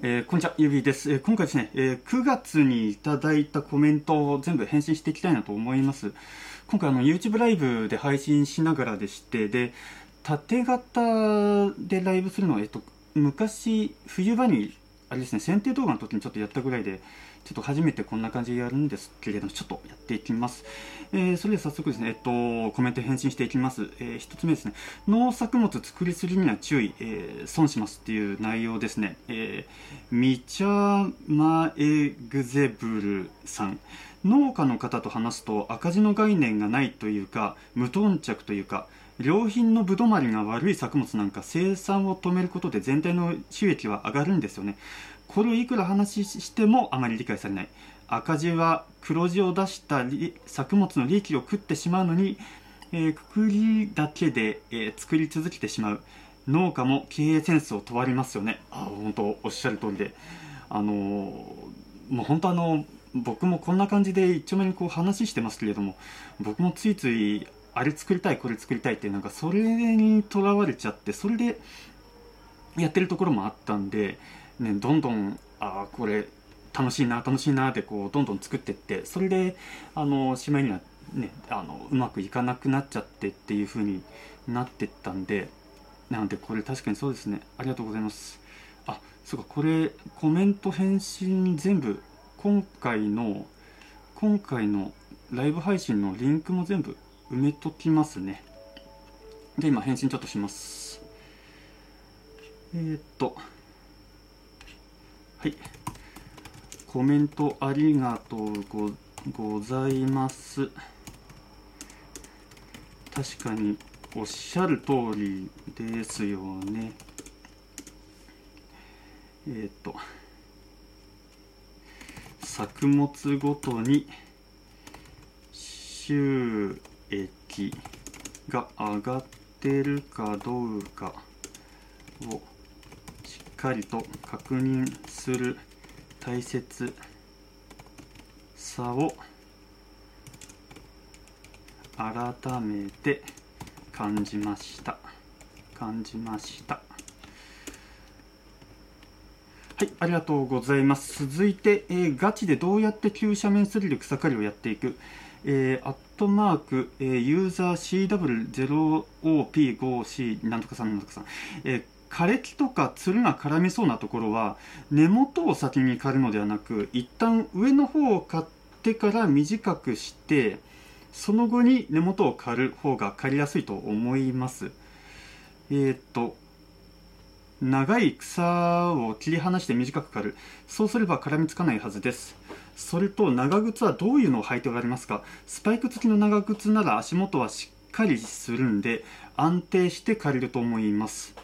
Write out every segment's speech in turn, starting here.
えー、こんにちは、ゆびです、えー、今回ですね、えー、9月にいただいたコメントを全部返信していきたいなと思います。今回あの YouTube ライブで配信しながらでして、で、縦型でライブするのは、えっと、昔、冬場に、あれですね、剪定動画の時にちょっとやったぐらいで、ちょっと初めてこんな感じでやるんですけれども、ちょっとやっていきます。えー、それでは早速ですね、えっと、コメント返信していきます。えー、一つ目ですね、農作物作りすぎには注意、えー、損しますっていう内容ですね。えー、ミチャマエグゼブルさん。農家の方と話すと赤字の概念がないというか、無頓着というか、良品のぶどまりが悪い作物なんか生産を止めることで全体の収益は上がるんですよね。これをいくら話してもあまり理解されない。赤字は黒字を出した作物の利益を食ってしまうのに、えー、くくりだけで、えー、作り続けてしまう。農家も経営センスを問われますよね。あ本当おっしゃる通りで。あのー、もう本当あの僕もこんな感じで一丁目にこう話してますけれども僕もついついあれ作りたいこれ作りたいってなんかそれにとらわれちゃってそれでやってるところもあったんでね、どんどんあこれ楽しいな楽しいなってこうどんどん作ってってそれであのしまいにはねあのうまくいかなくなっちゃってっていう風になってったんでなのでこれ確かにそうですね。ありがとうございます。あそうかこれコメント返信全部今回の今回のライブ配信のリンクも全部埋めときますね。で今返信ちょっとします。えー、っとはい。コメントありがとうごございます。確かにおっしゃる通りですよね。えっ、ー、と、作物ごとに収益が上がってるかどうかをかりと確認する大切さを改めて感じました。感じました。はいありがとうございます。続いて、えー、ガチでどうやって急斜面スリル草刈りをやっていく？えー、アットマーク、えー、ユーザー CW0OP5C なんとかさんなんとかさん、えー枯れ木とかつるが絡みそうなところは根元を先に刈るのではなく一旦上の方を刈ってから短くしてその後に根元を刈る方が刈りやすいと思います。えー、っと長い草を切り離して短く刈る。そうすれば絡みつかないはずです。それと長靴はどういうのを履いておられますか？スパイク付きの長靴なら足元はしっかりするんで安定して刈れると思います。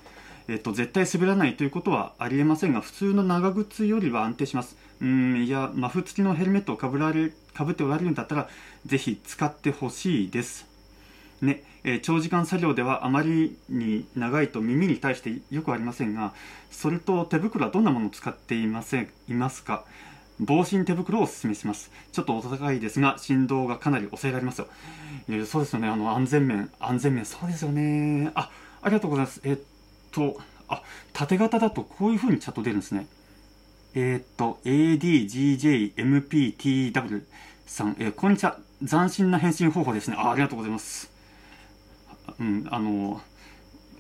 えっと、絶対滑らないということはありえませんが、普通の長靴よりは安定します。うん、いや、マフ付きのヘルメットをかぶられ、かぶっておられるんだったら、ぜひ使ってほしいです。ね、えー、長時間作業ではあまりに長いと耳に対してよくありませんが、それと手袋はどんなものを使っていません、いますか？防振手袋をお勧めします。ちょっとお高いですが、振動がかなり抑えられますよ。いそうですよね、あの、安全面、安全面、そうですよね。あ、ありがとうございます。えっと、あ、縦型だとこういう風にチャット出るんですね。えー、っと、ADGJMPTW さん、えー、こんにちは。斬新な返信方法ですね。あありがとうございます。うん、あの、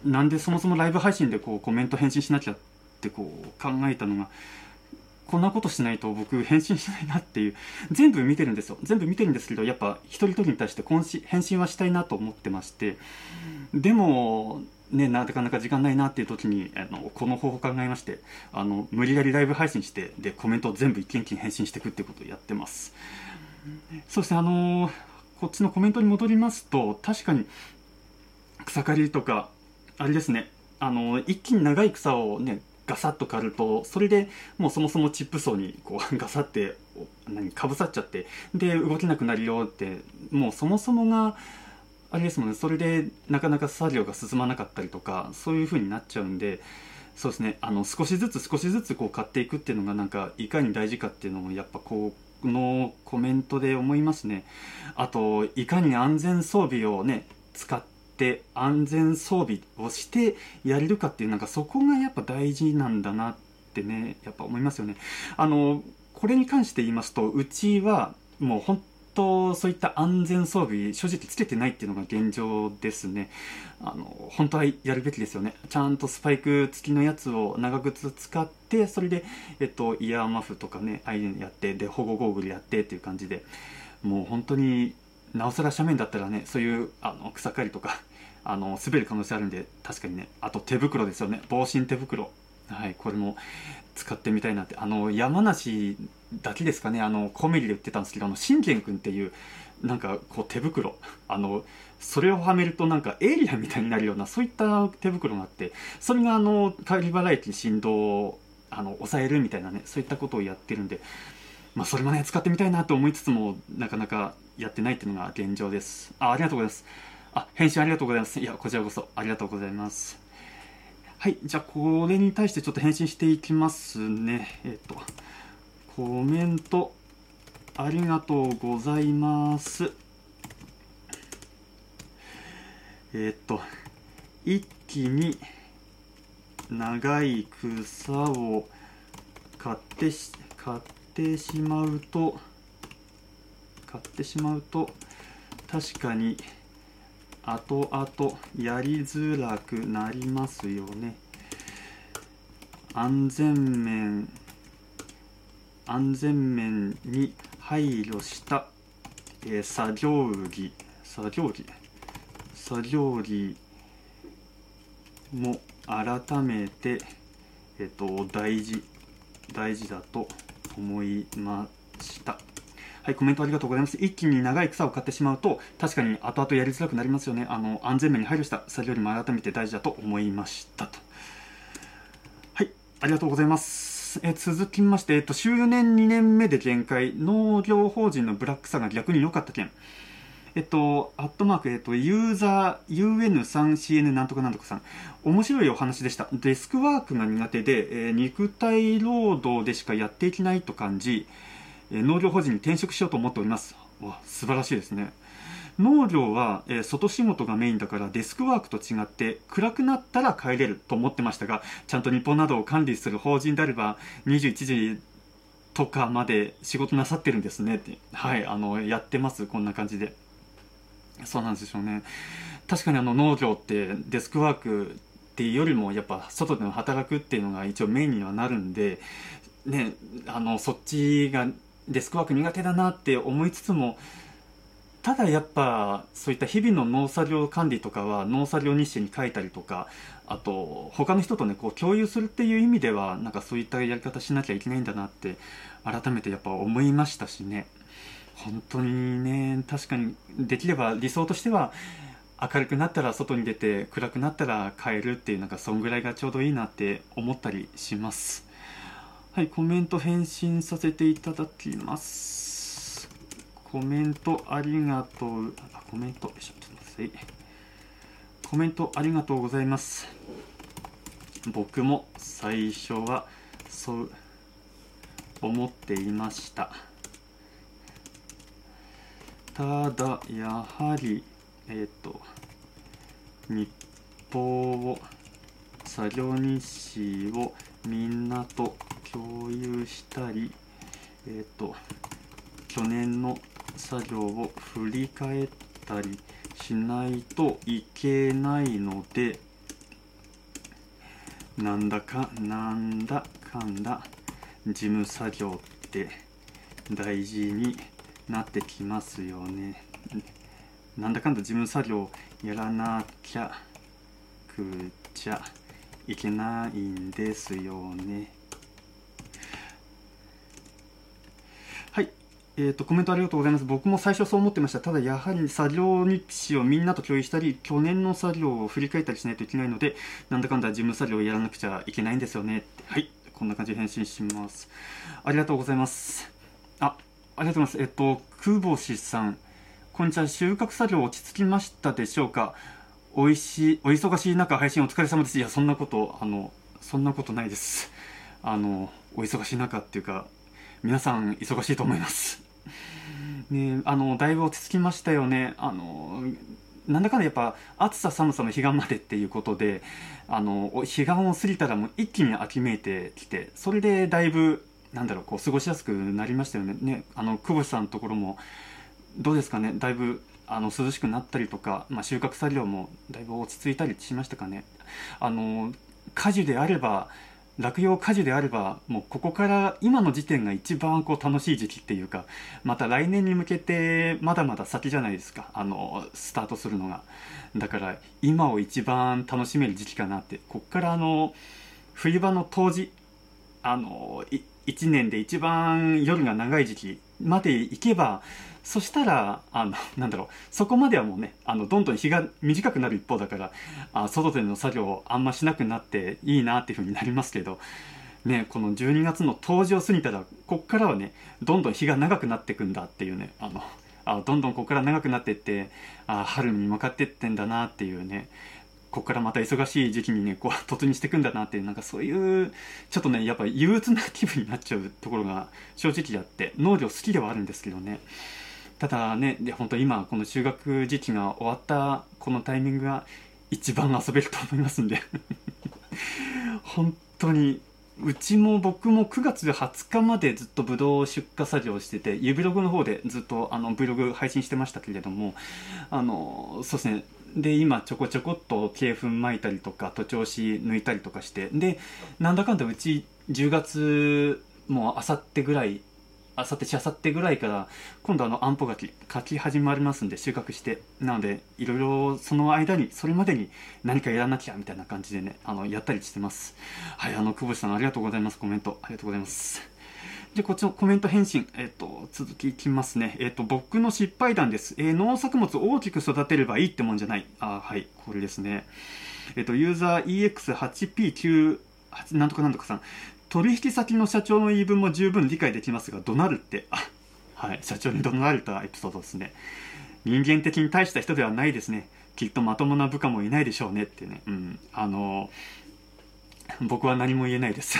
なんでそもそもライブ配信でこうコメント返信しなきゃってこう考えたのが、こんなことしないと僕返信しないなっていう、全部見てるんですよ。全部見てるんですけど、やっぱ一人一人に対して返信はしたいなと思ってまして、でも、ね、なかなか時間ないなっていう時にあのこの方法を考えましてあの無理やりライブ配信してでコメントを全部一件一件返信していくっていうことをやってます。そしてあのこっちのコメントに戻りますと確かに草刈りとかあれですね。あの一気に長い草をねガサッと刈るとそれでもうそもそもチップ層にこう ガサって何かぶさっちゃってで動けなくなるよってもうそもそもがあれですもんねそれでなかなか作業が進まなかったりとかそういう風になっちゃうんでそうですねあの少しずつ少しずつこう買っていくっていうのがなんかいかに大事かっていうのもやっぱこうのコメントで思いますね。あといかに安全装備をね使っ安全装備をしてやれるかっていうなんかそこがやっぱ大事なんだなってねやっぱ思いますよね。あのこれに関して言いますとうちはもう本当そういった安全装備正直つけてないっていうのが現状ですね。あの本当はやるべきですよね。ちゃんとスパイク付きのやつを長靴使ってそれで、えっと、イヤーマフとかねああいうのやってで保護ゴーグルやってっていう感じでもう本当になおさら斜面だったらねそういうあの草刈りとか あの滑る可能性あるんで確かにねあと手袋ですよね。防振手袋。はいこれも使ってみたいなって。あの山梨だけですかね。あのコメリで売ってたんですけどあの信玄君っていうなんかこう手袋。あのそれをはめるとなんかエイリアンみたいになるようなそういった手袋があってそれがあの帰り払駅振動をあの抑えるみたいなねそういったことをやってるんでまあそれもね使ってみたいなと思いつつもなかなかやってないっていうのが現状です。あありがとうございます。あ返信ありがとうございます。いやこちらこそありがとうございます。はいじゃあこれに対してちょっと返信していきますね。えっ、とコメントありがとうございます。えっ、と一気に長い草を買ってし買ってしまうと買ってしまうと確かに後々やりづらくなりますよね。安全面安全面に配慮した、えー、作業着作業着？作業着も改めて、えっと、大事大事だと思いました。はいコメントありがとうございます一気に長い草を買ってしまうと確かに後々やりづらくなりますよねあの安全面に配慮した作業にも改めて大事だと思いましたとはいありがとうございますえ続きまして、えっと、周年2年目で限界、農業法人のブラックさが逆に良かった件。えっと、アットマーク、えっと、ユーザー UN3CN なんとかなんとかさん。面白いお話でした。デスクワークが苦手で、えー、肉体労働でしかやっていけないと感じ、農業法人に転職しようと思っております。わ、素晴らしいですね。農業は、えー、外仕事がメインだからデスクワークと違って暗くなったら帰れると思ってましたがちゃんと日本などを管理する法人であれば21時とかまで仕事なさってるんですねってはいあのやってますこんな感じでそうなんでしょうね確かにあの農業ってデスクワークっていうよりもやっぱ外での働くっていうのが一応メインにはなるんでねあのそっちがデスクワーク苦手だなって思いつつもただやっぱそういった日々の農作業管理とかは農作業日誌に書いたりとかあと他の人とねこう共有するっていう意味ではなんかそういったやり方しなきゃいけないんだなって改めてやっぱ思いましたしね。本当にね確かにできれば理想としては明るくなったら外に出て暗くなったら帰るっていうなんかそんぐらいがちょうどいいなって思ったりします。はいコメント返信させていただきますコメントありがとう、あ、コメント、ちょっと待ってコメントありがとうございます。僕も最初はそう思っていました。ただ、やはり、えっ、ー、と、日報を、作業日誌をみんなと共有したり、えっ、と、去年の作業を振り返ったりしないといけないのでなんだかなんだかんだ事務作業って大事になってきますよね。なんだかんだ事務作業やらなきゃくちゃいけないんですよね。えーと、コメントありがとうございます。僕も最初そう思ってました。ただやはり作業日誌をみんなと共有したり、去年の作業を振り返ったりしないといけないので、なんだかんだ事務作業をやらなくちゃいけないんですよね。はい。こんな感じで返信します。ありがとうございます。あ、ありがとうございます。えっと、久保志さん。こんにちは。収穫作業落ち着きましたでしょうか？おいしい、お忙しい中配信お疲れ様です。いや、そんなこと、あの、そんなことないです。あの、お忙しい中っていうか、皆さん忙しいと思います。ね、あのだいぶ落ち着きましたよね。あのなんだかんだやっぱ暑さ寒さの彼岸までっていうことであの彼岸を過ぎたらもう一気に秋めいてきてそれでだいぶなんだろうこう過ごしやすくなりましたよね。ねあの久保さんのところもどうですかね？だいぶあの涼しくなったりとか、まあ、収穫作業もだいぶ落ち着いたりしましたかね？あの果樹であれば落葉果樹であればもうここから今の時点が一番こう楽しい時期っていうかまた来年に向けてまだまだ先じゃないですか。あのスタートするのが。だから今を一番楽しめる時期かなって。こっからあの冬場の冬至あの1年で一番夜が長い時期まで行けばそしたら、あの、なんだろう、そこまではもうね、あの、どんどん日が短くなる一方だから、あ外での作業をあんましなくなっていいなっていうふうになりますけど、ね、この12月の冬至を過ぎたら、こっからはね、どんどん日が長くなっていくんだっていうね、あの、あどんどんここから長くなっていって、あ春に向かっていってんだなっていうね、ここからまた忙しい時期にね、こう、突入していくんだなっていう、なんかそういう、ちょっとね、やっぱ憂鬱な気分になっちゃうところが正直あって、農業好きではあるんですけどね。ただねで本当今この中学時期が終わったこのタイミングが一番遊べると思いますんで 本当にうちも僕も9月20日までずっとブドウ出荷作業してて、ユビログの方でずっとあの Vlog 配信してましたけれども、あの、そうですね。で、今ちょこちょこっと鶏粉巻いたりとか、徒長枝抜いたりとかして、で、なんだかんだうち10月、もうあさってぐらいあさってしあさってぐらいから今度あのあんぽ柿書き始まりますんで収穫してなのでいろいろその間にそれまでに何かやらなきゃみたいな感じでねあのやったりしてますはいあの久保さんありがとうございますコメントありがとうございますで、こっちのコメント返信、えっ、と、続きいきますね。えっ、と、僕の失敗談です。えー、農作物を大きく育てればいいってもんじゃない。あ、はい、これですね。えっ、と、ユーザー EX8P9、なんとかなんとかさん。取引先の社長の言い分も十分理解できますが、怒鳴るって、あ、はい、社長に怒鳴られたエピソードですね。人間的に大した人ではないですね。きっとまともな部下もいないでしょうねってね。うん。あの、僕は何も言えないです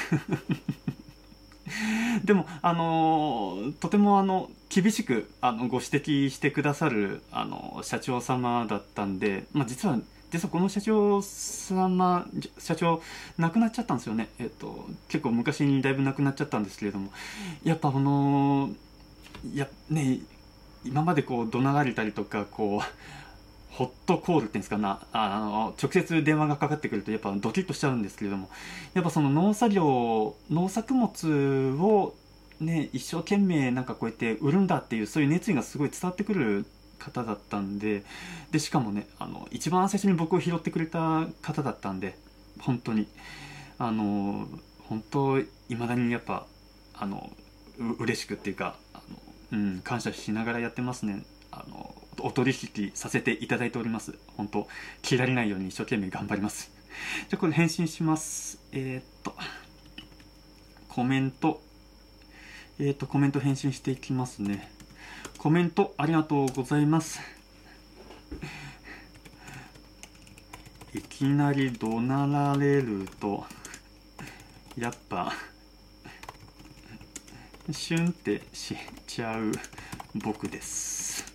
でも、あのとてもあの厳しくあのご指摘してくださるあの社長様だったんで、まあ、実は実はこの社長様社長亡くなっちゃったんですよね、えっと、結構昔にだいぶ亡くなっちゃったんですけれども。やっぱこのやね今までこう怒鳴られたりとかこうホットコールっていうんですかな。あの直接電話がかかってくるとやっぱドキッとしちゃうんですけれども。やっぱその農作業農作物をね一生懸命なんかこうやって売るんだっていうそういう熱意がすごい伝わってくる方だったんででしかもねあの一番最初に僕を拾ってくれた方だったんで本当に。あの本当いまだにやっぱあのう嬉しくっていうかあの、うん、感謝しながらやってますね。あのお取引させていただいております。本当切られないように一生懸命頑張ります。じゃあこれ返信します。えー、っとコメント。えー、っとコメント返信していきますね。コメントありがとうございます。いきなり怒鳴られると、やっぱ、シュンってしちゃう僕です。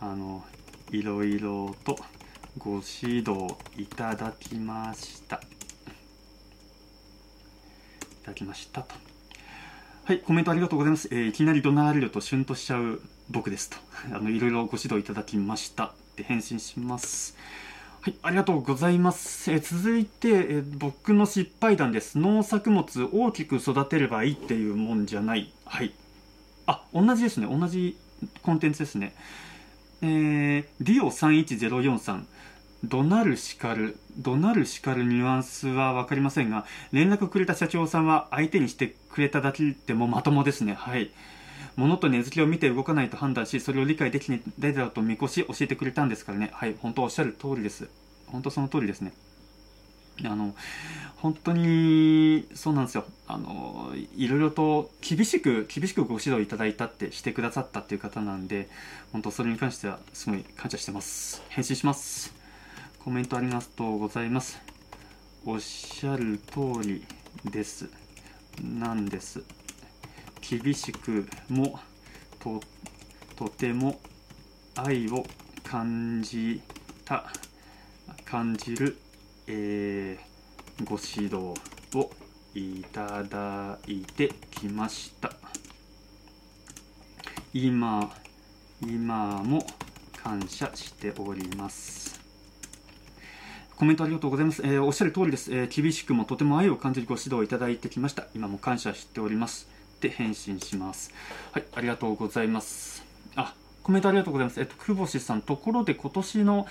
あの、いろいろとご指導いただきました。いただきましたと。はい、コメントありがとうございます。えー、いきなり怒鳴られるとシュンとしちゃう僕ですと。あの、いろいろご指導いただきました。で、返信します。はい、ありがとうございます。えー、続いて、えー、僕の失敗談です。農作物大きく育てればいいっていうもんじゃない。はい。あ、同じですね。同じコンテンツですね。えー、ディオ31043。怒鳴る叱る、怒鳴る叱るニュアンスは分かりませんが、連絡くれた社長さんは相手にしてくれただけでもまともですね。はい。物と根付きを見て動かないと判断し、それを理解できないだろうと見越し教えてくれたんですからね。はい。本当おっしゃる通りです。本当その通りですね。あの、本当に、そうなんですよ。あの、いろいろと厳しく、厳しくご指導いただいたってしてくださったっていう方なんで、本当それに関してはすごい感謝してます。返信します。コメントありがとうございます。おっしゃる通りです。なんです。厳しくもととても愛を感じた感じる、えー、ご指導をいただいてきました今今も感謝しておりますコメントありがとうございます。えー、おっしゃる通りです、えー、厳しくもとても愛を感じるご指導をいただいてきました。今も感謝しております。で、返信します。はい、ありがとうございます。あ、コメントありがとうございます。えっと、久保志さん、ところで今年の、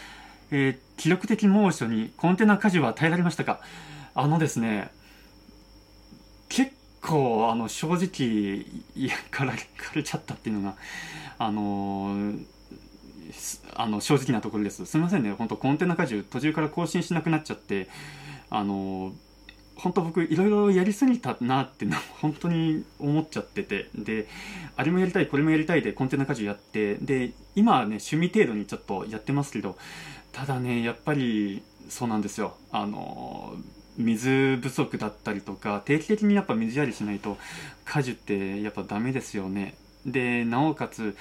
えー、記録的猛暑にコンテナ火事は耐えられましたか？あのですね、結構、あの、正直、いや、かられちゃったっていうのが、あのーあの正直なところです。すみませんね。本当コンテナ荷重途中から更新しなくなっちゃってあの本当僕いろいろやりすぎたなっての本当に思っちゃってて。であれもやりたいこれもやりたいでコンテナ荷重やって。で今はね趣味程度にちょっとやってますけどただねやっぱりそうなんですよ。あの水不足だったりとか定期的にやっぱ水やりしないと果樹ってやっぱダメですよね。でなおかつ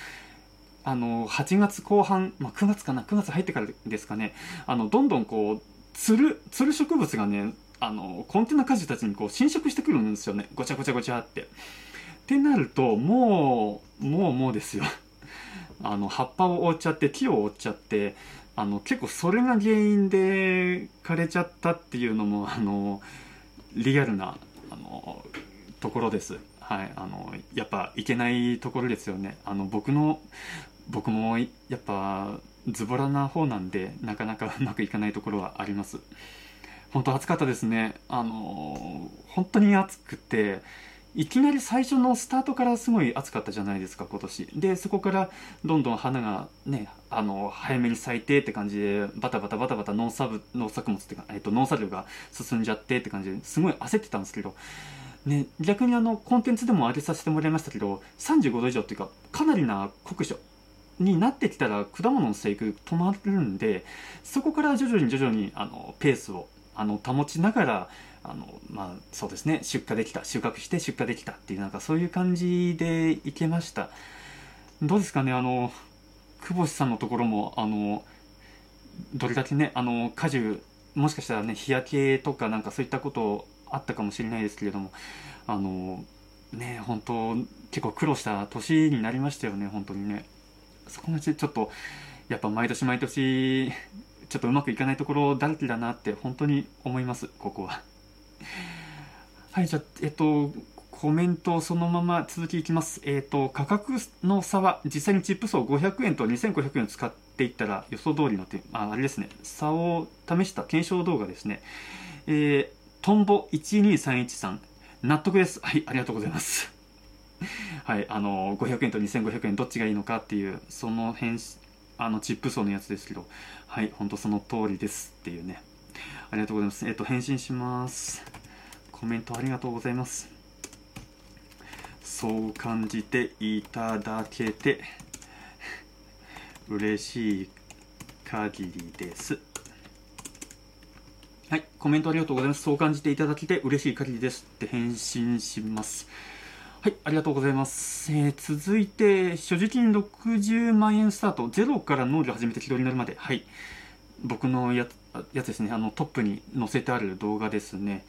あの8月後半、まあ、9月かな9月入ってからですかねあのどんどんこうつるつる植物がねあのコンテナ果樹たちにこう侵食してくるんですよねごちゃごちゃごちゃって。ってなるともうもうもうですよあの葉っぱを覆っちゃって木を覆っちゃってあの結構それが原因で枯れちゃったっていうのもあのリアルなあのところです。はい、あのやっぱいけないところですよね。あの僕の僕もやっぱズボラな方なんでなかなか うまくいかないところはあります。本当暑かったですね。あの本当に暑くていきなり最初のスタートからすごい暑かったじゃないですか今年。でそこからどんどん花がねあの早めに咲いてって感じでバタバタバタバタ農作農作物ってか、えっと、農作業が進んじゃってって感じですごい焦ってたんですけどね、逆にあのコンテンツでも上げさせてもらいましたけど35度以上っていうかかなりな酷暑になってきたら果物の生育止まるんでそこから徐々に徐々にあのペースをあの保ちながらあのまあそうですね出荷できた収穫して出荷できたっていうなんかそういう感じでいけましたどうですかねあの久保さんのところもあのどれだけねあの果樹もしかしたらね日焼けとかなんかそういったことあったかもしれないですけれどもあのね本当結構苦労した年になりましたよね本当にね。そこがちょっとやっぱ毎年毎年ちょっとうまくいかないところだらけだなって本当に思います ここははいじゃあえっとコメントそのまま続きいきます。えっ、と、価格の差は実際にチップ層500円と2500円を使っていったら予想通りの点、ああれですね、差を試した検証動画ですね。えー、トンボ12313、納得です。はい、ありがとうございます。はい、あの500円と2500円どっちがいいのかっていうその辺あのチップ層のやつですけどはい本当その通りですっていうね。ありがとうございます。えっと返信します。コメントありがとうございます。そう感じていただけて嬉しい限りです。はい、コメントありがとうございます。そう感じていただけて嬉しい限りですって返信します。はい、ありがとうございます。えー、続いて、所持金60万円スタート、ゼロから農業始めて軌道になるまで、はい、僕のややつですね、あのトップに載せてある動画ですね。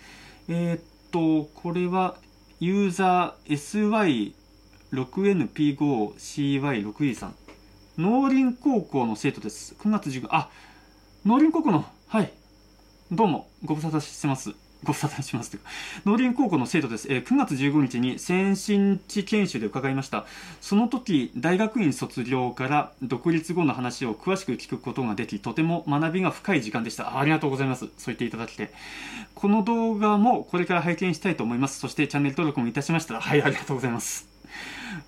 えー、っと、これは、ユーザー SY6NP5CY6E さん、農林高校の生徒です。9月15、あ、農林高校の、はい、どうも、ご無沙汰してます。ご無沙汰します、農林高校の生徒です。えー、9月15日に先進地研修で伺いました。その時、大学院卒業から独立後の話を詳しく聞くことができ、とても学びが深い時間でした。ありがとうございます。そう言っていただきて。この動画もこれから拝見したいと思います。そしてチャンネル登録もいたしました。はい、ありがとうございます。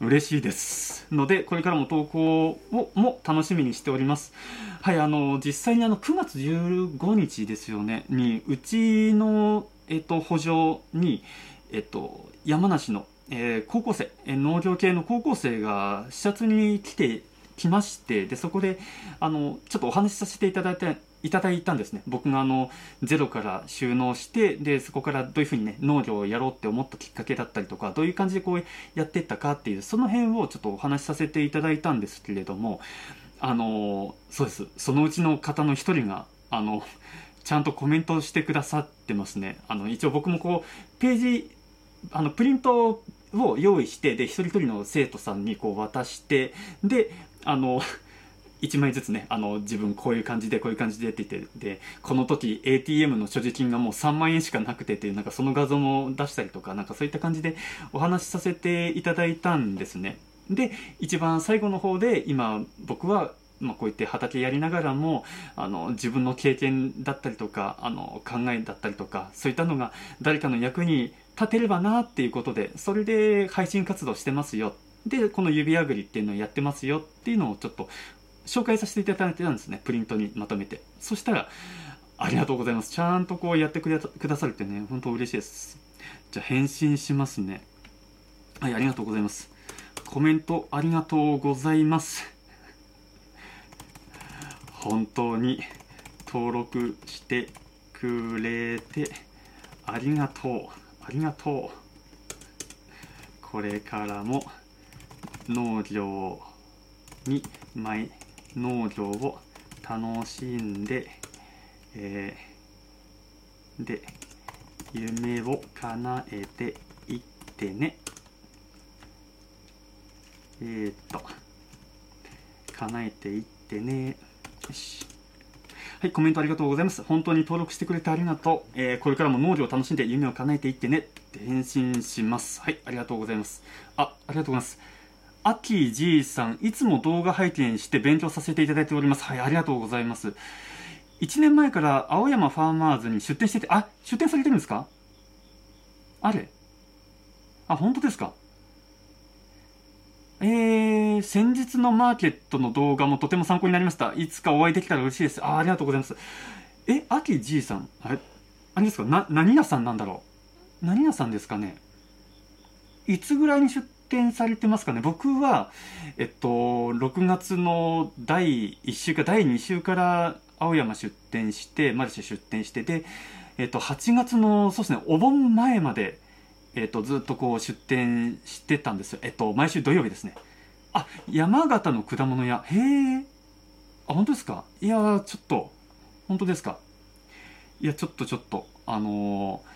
嬉しいです。のでこれからも投稿をも楽しみにしております。はいあの実際にあの9月15日ですよね。にうちの、えっと、補助に、えっと、山梨の、えー、高校生、え農業系の高校生が視察に来てきましてでそこであのちょっとお話しさせていただいたいただいたんですね。僕があの、ゼロから収納して、で、そこからどういうふうにね、農業をやろうって思ったきっかけだったりとか、どういう感じでこうやっていったかっていう、その辺をちょっとお話しさせていただいたんですけれども、あの、そうです。そのうちの方の一人が、あの、ちゃんとコメントしてくださってますね。あの、一応僕もこう、ページ、あの、プリントを用意して、で、一人一人の生徒さんにこう渡して、で、あの、1枚ずつね、あの、自分こういう感じで、こういう感じでって言って、で、この時 ATM の所持金がもう3万円しかなくてっていう、なんかその画像も出したりとか、なんかそういった感じでお話しさせていただいたんですね。で、一番最後の方で、今、僕は、まあ、こうやって畑やりながらも、あの、自分の経験だったりとか、あの、考えだったりとか、そういったのが誰かの役に立てればなっていうことで、それで配信活動してますよ。で、この指あぐりっていうのをやってますよっていうのをちょっと紹介させていただいてたんですね。プリントにまとめて。そしたら、ありがとうございます。ちゃんとこうやってくださるってね、本当嬉しいです。じゃあ返信しますね。はい、ありがとうございます。コメントありがとうございます。本当に登録してくれてありがとう。ありがとう。これからも農業に前農業を楽しんで、えー、で夢を叶えていってねえー、っと叶えていってねよしはい、コメントありがとうございます。本当に登録してくれてありがとう。えー、これからも農業を楽しんで夢を叶えていってねって返信します。はい、ありがとうございます。あ、ありがとうございます。アキジーさん、いつも動画拝見して勉強させていただいております。はい、ありがとうございます。1年前から青山ファーマーズに出店してて、あ、出店されてるんですか？あれ？あ、本当ですか？えー、先日のマーケットの動画もとても参考になりました。いつかお会いできたら嬉しいです。あ、ありがとうございます。え、アキジーさんあれ？あれですか？な、何屋さんなんだろう？何屋さんですかね？いつぐらいに出展されてますかね？僕は、えっと、6月の第1週か第2週から青山出店して、マルシェ出店してで、えっと、8月の、そうですね、お盆前まで、えっと、ずっとこう出店してたんですよ。えっと、毎週土曜日ですね。あ、山形の果物屋。へえ。あ、本当ですか？いやちょっと、本当ですか？いや、ちょっとちょっと、あのー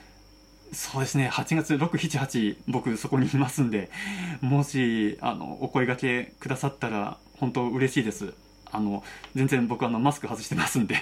そうですね、8月6、7、8、僕そこにいますんで、もし、あの、お声掛けくださったら、本当嬉しいです。あの、全然僕あの、マスク外してますんで。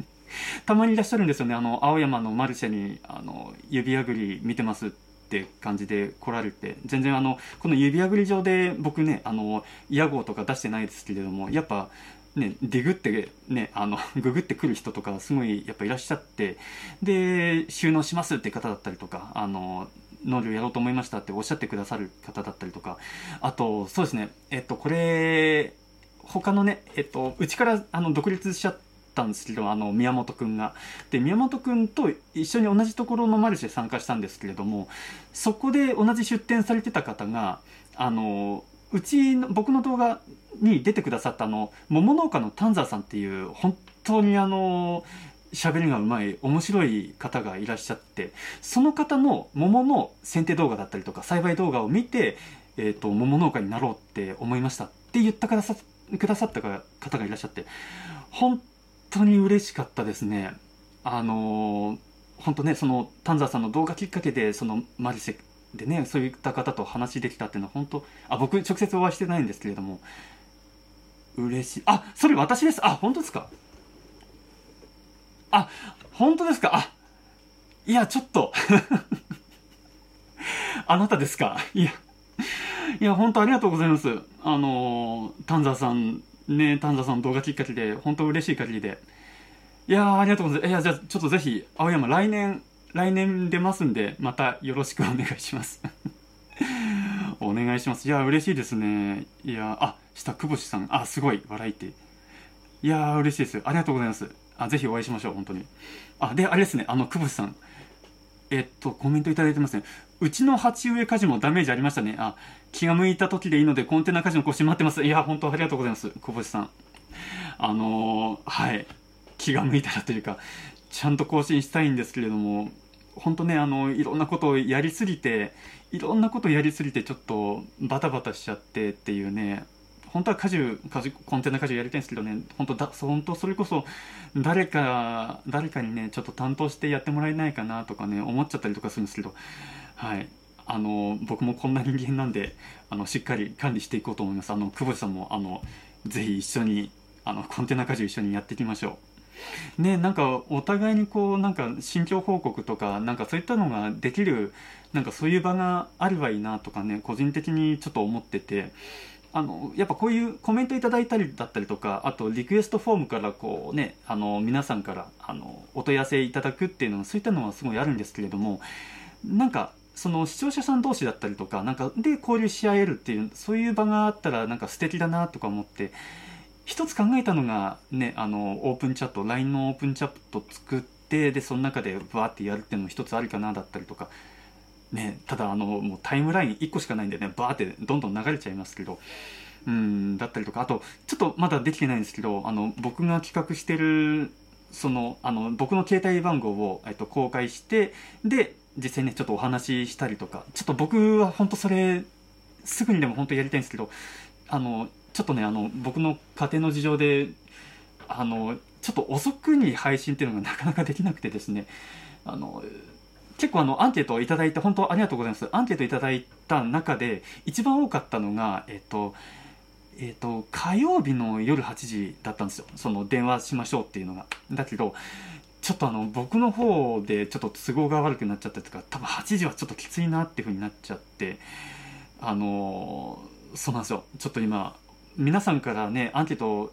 たまにいらっしゃるんですよね、あの、青山のマルシェに、あの、指あぐり見てますって感じで来られて、全然あの、この指あぐり上で僕ね、あの、屋号とか出してないですけれども、やっぱ、ね、ディグってね、あの、ググってくる人とかすごいやっぱいらっしゃって、で、収納しますって方だったりとか、あの、農業やろうと思いましたっておっしゃってくださる方だったりとか、あと、そうですね、えっと、これ、他のね、えっと、うちからあの独立しちゃったんですけど、あの、宮本くんが。で、宮本くんと一緒に同じところのマルシェ参加したんですけれども、そこで同じ出店されてた方が、あの、うちの、僕の動画に出てくださったあの、桃農家の丹沢さんっていう、本当にあの、喋りがうまい、面白い方がいらっしゃって、その方の桃の剪定動画だったりとか、栽培動画を見て、え、ー、と、桃農家になろうって思いましたって言ってくださくださった方がいらっしゃって、本当に嬉しかったですね。あの本当ね、その丹沢さんの動画きっかけで、そのマリセでね、そういった方と話できたっていうのは本当、あ、僕直接お会いしてないんですけれども、嬉しい。あ、それ私です。あ、本当ですか？あ、本当ですか？あ、いや、ちょっと あなたですか？いや、いや、本当ありがとうございます。あの、丹沢さん、ね、丹沢さんの動画きっかけで、本当嬉しい限りで。いやありがとうございます。いや、じゃあ、ちょっとぜひ、青山、来年、来年出ますんで、またよろしくお願いします お願いします。いや、嬉しいですね。いや、あ、下、久保さん。あ、すごい、笑いって。いや嬉しいです。ありがとうございます。あ、ぜひお会いしましょう、本当に。あ、で、あれですね、あの、久保さん。えっと、コメントいただいてますね。うちの鉢植え果樹もダメージありましたね。あ、気が向いた時でいいので、コンテナ果樹の更新待ってます。いや、本当ありがとうございます。久保さん。あのー、はい。気が向いたらというか、ちゃんと更新したいんですけれども、本当ね、あの、いろんなことをやりすぎて、いろんなことをやりすぎて、ちょっとバタバタしちゃってっていうね、本当は家事、家事、コンテナ家事やりたいんですけどね、本当だ、本当それこそ、誰か、誰かにね、ちょっと担当してやってもらえないかなとかね、思っちゃったりとかするんですけど、はい。あの、僕もこんな人間なんで、あの、しっかり管理していこうと思います。あの、久保さんも、あの、ぜひ一緒に、あの、コンテナ家事一緒にやっていきましょう。ね、なんかお互いにこうなんか心境報告とかなんかそういったのができるなんかそういう場があればいいなとかね個人的にちょっと思っててあのやっぱこういうコメントいただいたりだったりとかあとリクエストフォームからこうねあの皆さんからあのお問い合わせいただくっていうのはそういったのはすごいあるんですけれどもなんかその視聴者さん同士だったりとかなんかで交流し合えるっていうそういう場があったらなんか素敵だなとか思って一つ考えたのがねあのオープンチャット LINE のオープンチャット作ってでその中でバーってやるっていうのも一つあるかなだったりとか。ね、ただあのもうタイムライン1個しかないんでねバーってどんどん流れちゃいますけど。うんだったりとか。あとちょっとまだできてないんですけどあの僕が企画してるそのあの僕の携帯番号を、えっと、公開してで実際ねちょっとお話ししたりとか。ちょっと僕は本当それすぐにでも本当やりたいんですけどあのちょっとねあの僕の家庭の事情であのちょっと遅くに配信っていうのがなかなかできなくてですねあの結構あのアンケートをいただいて本当ありがとうございます。アンケートいただいた中で一番多かったのがえっとえっと火曜日の夜8時だったんですよ。その電話しましょうっていうのが。だけどちょっとあの僕の方でちょっと都合が悪くなっちゃったとか多分8時はちょっときついなっていう風になっちゃってあのそうなんですよ。ちょっと今皆さんからねアンケートを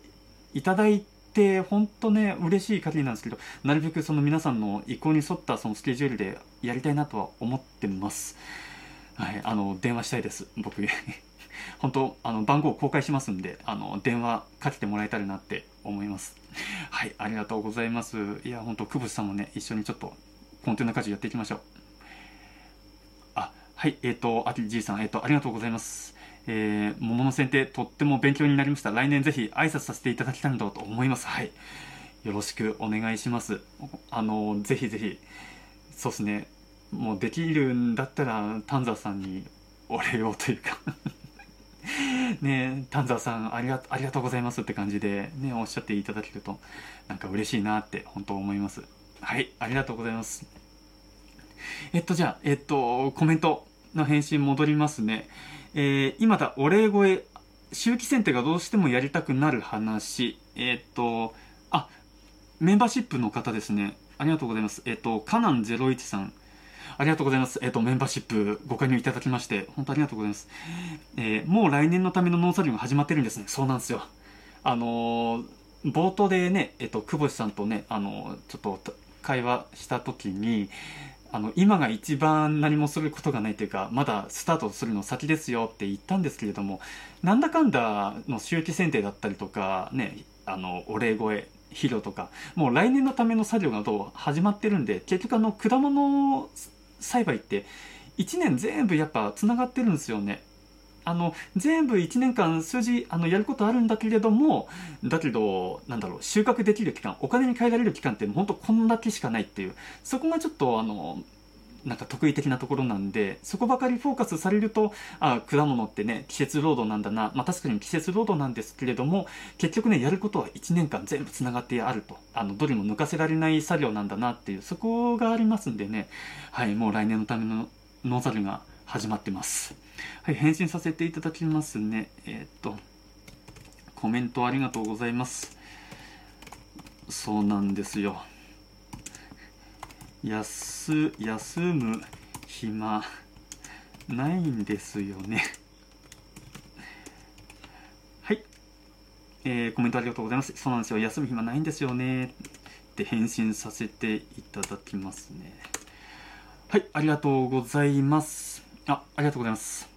いただいて本当ね嬉しい限りなんですけどなるべくその皆さんの意向に沿ったそのスケジュールでやりたいなとは思ってます。はいあの電話したいです僕 本当あの番号公開しますんであの電話かけてもらえたらなって思います。はいありがとうございます。いや本当久保さんもね一緒にちょっとコンテナ家事やっていきましょう。あはいえっ、ー、とあきじいさんえっ、ー、とありがとうございます。えー、桃の剪定とっても勉強になりました。来年ぜひ挨拶させていただきたいなと思います。はい。よろしくお願いします。あの、ぜひぜひ、そうですね、もうできるんだったら、丹沢さんにお礼をというか ね丹沢さんありがありがとうございますって感じでね、おっしゃっていただけると、なんか嬉しいなって本当思います。はい、ありがとうございます。えっと、じゃあ、えっと、コメントの返信戻りますね。えー、今だお礼声、周期選定がどうしてもやりたくなる話、えー、っと、あ、メンバーシップの方ですね。ありがとうございます。え、っと、カナン01さん。ありがとうございます。えっ、と、メンバーシップご加入いただきまして、本当ありがとうございます。えー、もう来年のための農作業が始まってるんですね。そうなんですよ。あのー、冒頭でね、えっ、と、久保さんとね、あのー、ちょっと会話した時に、あの今が一番何もすることがないというかまだスタートするの先ですよって言ったんですけれどもなんだかんだの周期選定だったりとかねあのお礼声肥料とかもう来年のための作業がどう始まってるんで結局あの果物栽培って1年全部やっぱつながってるんですよね。あの全部1年間数字あのやることあるんだけれどもだけどなんだろう収穫できる期間お金に換えられる期間って本当こんだけしかないっていう。そこがちょっとあのなんか得意的なところなんでそこばかりフォーカスされるとあ果物ってね季節労働なんだな、まあ、確かに季節労働なんですけれども結局ねやることは1年間全部つながってあると。あのどれも抜かせられない作業なんだなっていうそこがありますんでね。はいもう来年のための農作業が始まってます。はい、返信させていただきますね。えー、っと、コメントありがとうございます。そうなんですよ。休、休む暇ないんですよね。はい。えー、コメントありがとうございます。そうなんですよ。休む暇ないんですよね。って返信させていただきますね。はい、ありがとうございます。あ、ありがとうございます。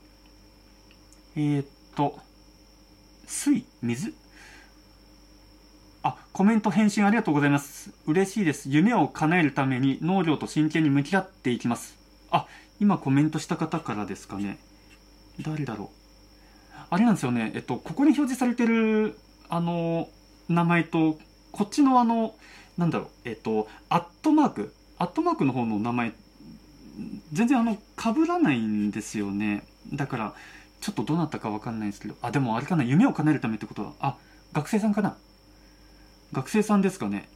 えー、っと、水、水？あ、コメント返信ありがとうございます。嬉しいです。夢を叶えるために農業と真剣に向き合っていきます。あ、今コメントした方からですかね。誰だろう。あれなんですよね。えっと、ここに表示されてる、あの、名前と、こっちのあの、なんだろう、えっと、アットマーク、アットマークの方の名前、全然あの、被らないんですよね。だから、ちょっとどうなったかわかんないですけど、あ、でもあれかな、夢を叶えるためってことは、あ、学生さんかな？学生さんですかね？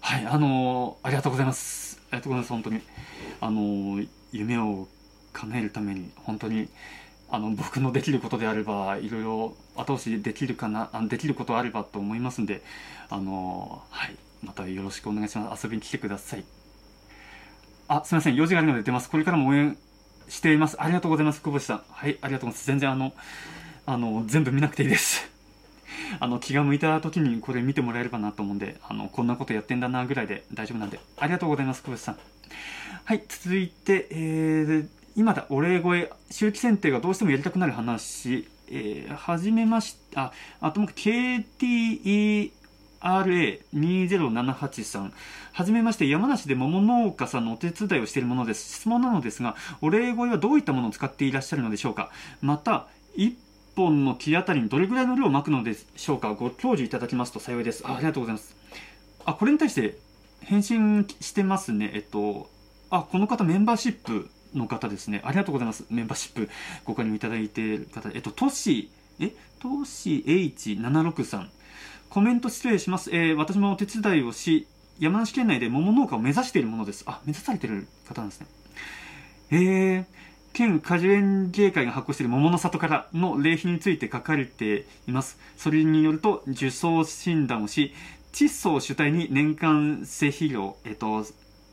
はい、あのー、ありがとうございます。ありがとうございます、本当に。あのー、夢を叶えるために、本当に、あの、僕のできることであれば、いろいろ後押しできるかな、あできることあればと思いますんで、あのー、はい、またよろしくお願いします。遊びに来てください。あ、すみません。用事があるので出ます。これからも応援しています。ありがとうございます。久保さん。はい、ありがとうございます。全然あの、あの、全部見なくていいです。あの、気が向いた時にこれ見てもらえればなと思うんで、あの、こんなことやってんだなぐらいで大丈夫なんで、ありがとうございます。久保さん。はい、続いて、えー、今だ、お礼声、周期選定がどうしてもやりたくなる話、えー、はじめまして、あ、あとも KTE RA2078 さん。はじめまして、山梨で桃農家さんのお手伝いをしているものです。質問なのですが、お礼声はどういったものを使っていらっしゃるのでしょうかまた、1本の木当たりにどれぐらいの量をまくのでしょうかご教授いただきますと幸いです。あありがとうございます。あ、これに対して返信してますね。えっと、あ、この方メンバーシップの方ですね。ありがとうございます。メンバーシップご加入いただいている方。えっと、トシ、えトシ H76 さん。コメント失礼します。えー、私もお手伝いをし、山梨県内で桃農家を目指しているものです。あ、目指されてる方なんですね。えー、県果樹園芸会が発行している桃の里からの霊碑について書かれています。それによると、受賞診断をし、窒素を主体に年間製肥料、えっと、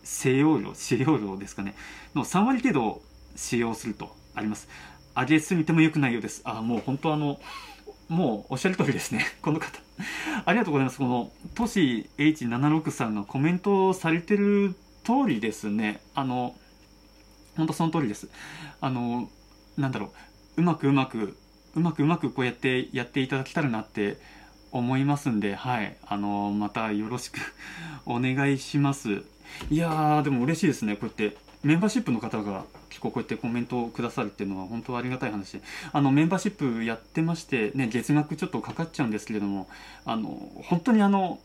飼用量、飼料量ですかね、の3割程度を使用するとあります。上げすぎても良くないようです。あ、もう本当あの、もうおっしゃる通りですね。この方。ありがとうございます。この、都市 H76 さんがコメントされてる通りですね。あの、本当その通りです。あの、なんだろう、うまくうまく、うまくうまくこうやってやっていただけたらなって思いますんで、はい。あの、またよろしく お願いします。いやー、でも嬉しいですね。こうやってメンバーシップの方が結構こうやってコメントをくださるっていうのは本当ありがたい話で、あのメンバーシップやってまして、ね、月額ちょっとかかっちゃうんですけれども、あの、本当にあの、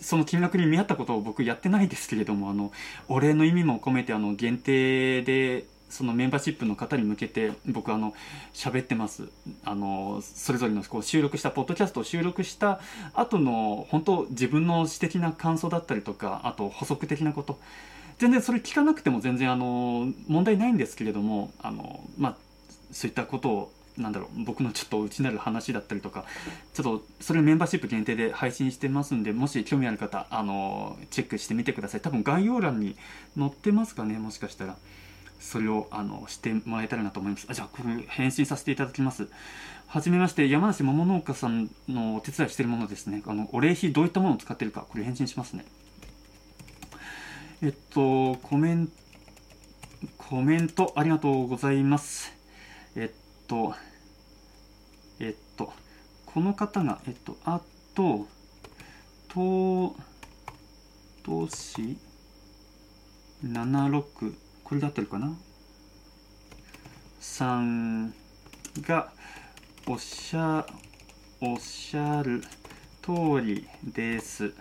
その金額に見合ったことを僕やってないですけれども、あの、お礼の意味も込めて、あの、限定で、そのメンバーシップの方に向けて僕あの喋ってます。あのそれぞれのこう収録したポッドキャストを収録した後の本当自分の私的な感想だったりとかあと補足的なこと。全然それ聞かなくても全然あの問題ないんですけれどもあの、まあ、そういったことをなんだろう僕のちょっと内なる話だったりとかちょっとそれメンバーシップ限定で配信してますんでもし興味ある方あのチェックしてみてください。多分概要欄に載ってますかねもしかしたら。それをあのしてもらえたらなと思います。あじゃあこれ返信させていただきます。はじめまして山梨桃農家さんのお手伝いしてるものですね。あのお礼費どういったものを使ってるかこれ返信しますね。えっと、コメント、コメントありがとうございます。えっと、えっと、この方が、えっと、あと、と、とし、76、これだってるかな？さんがおっしゃ、おっしゃる通りです。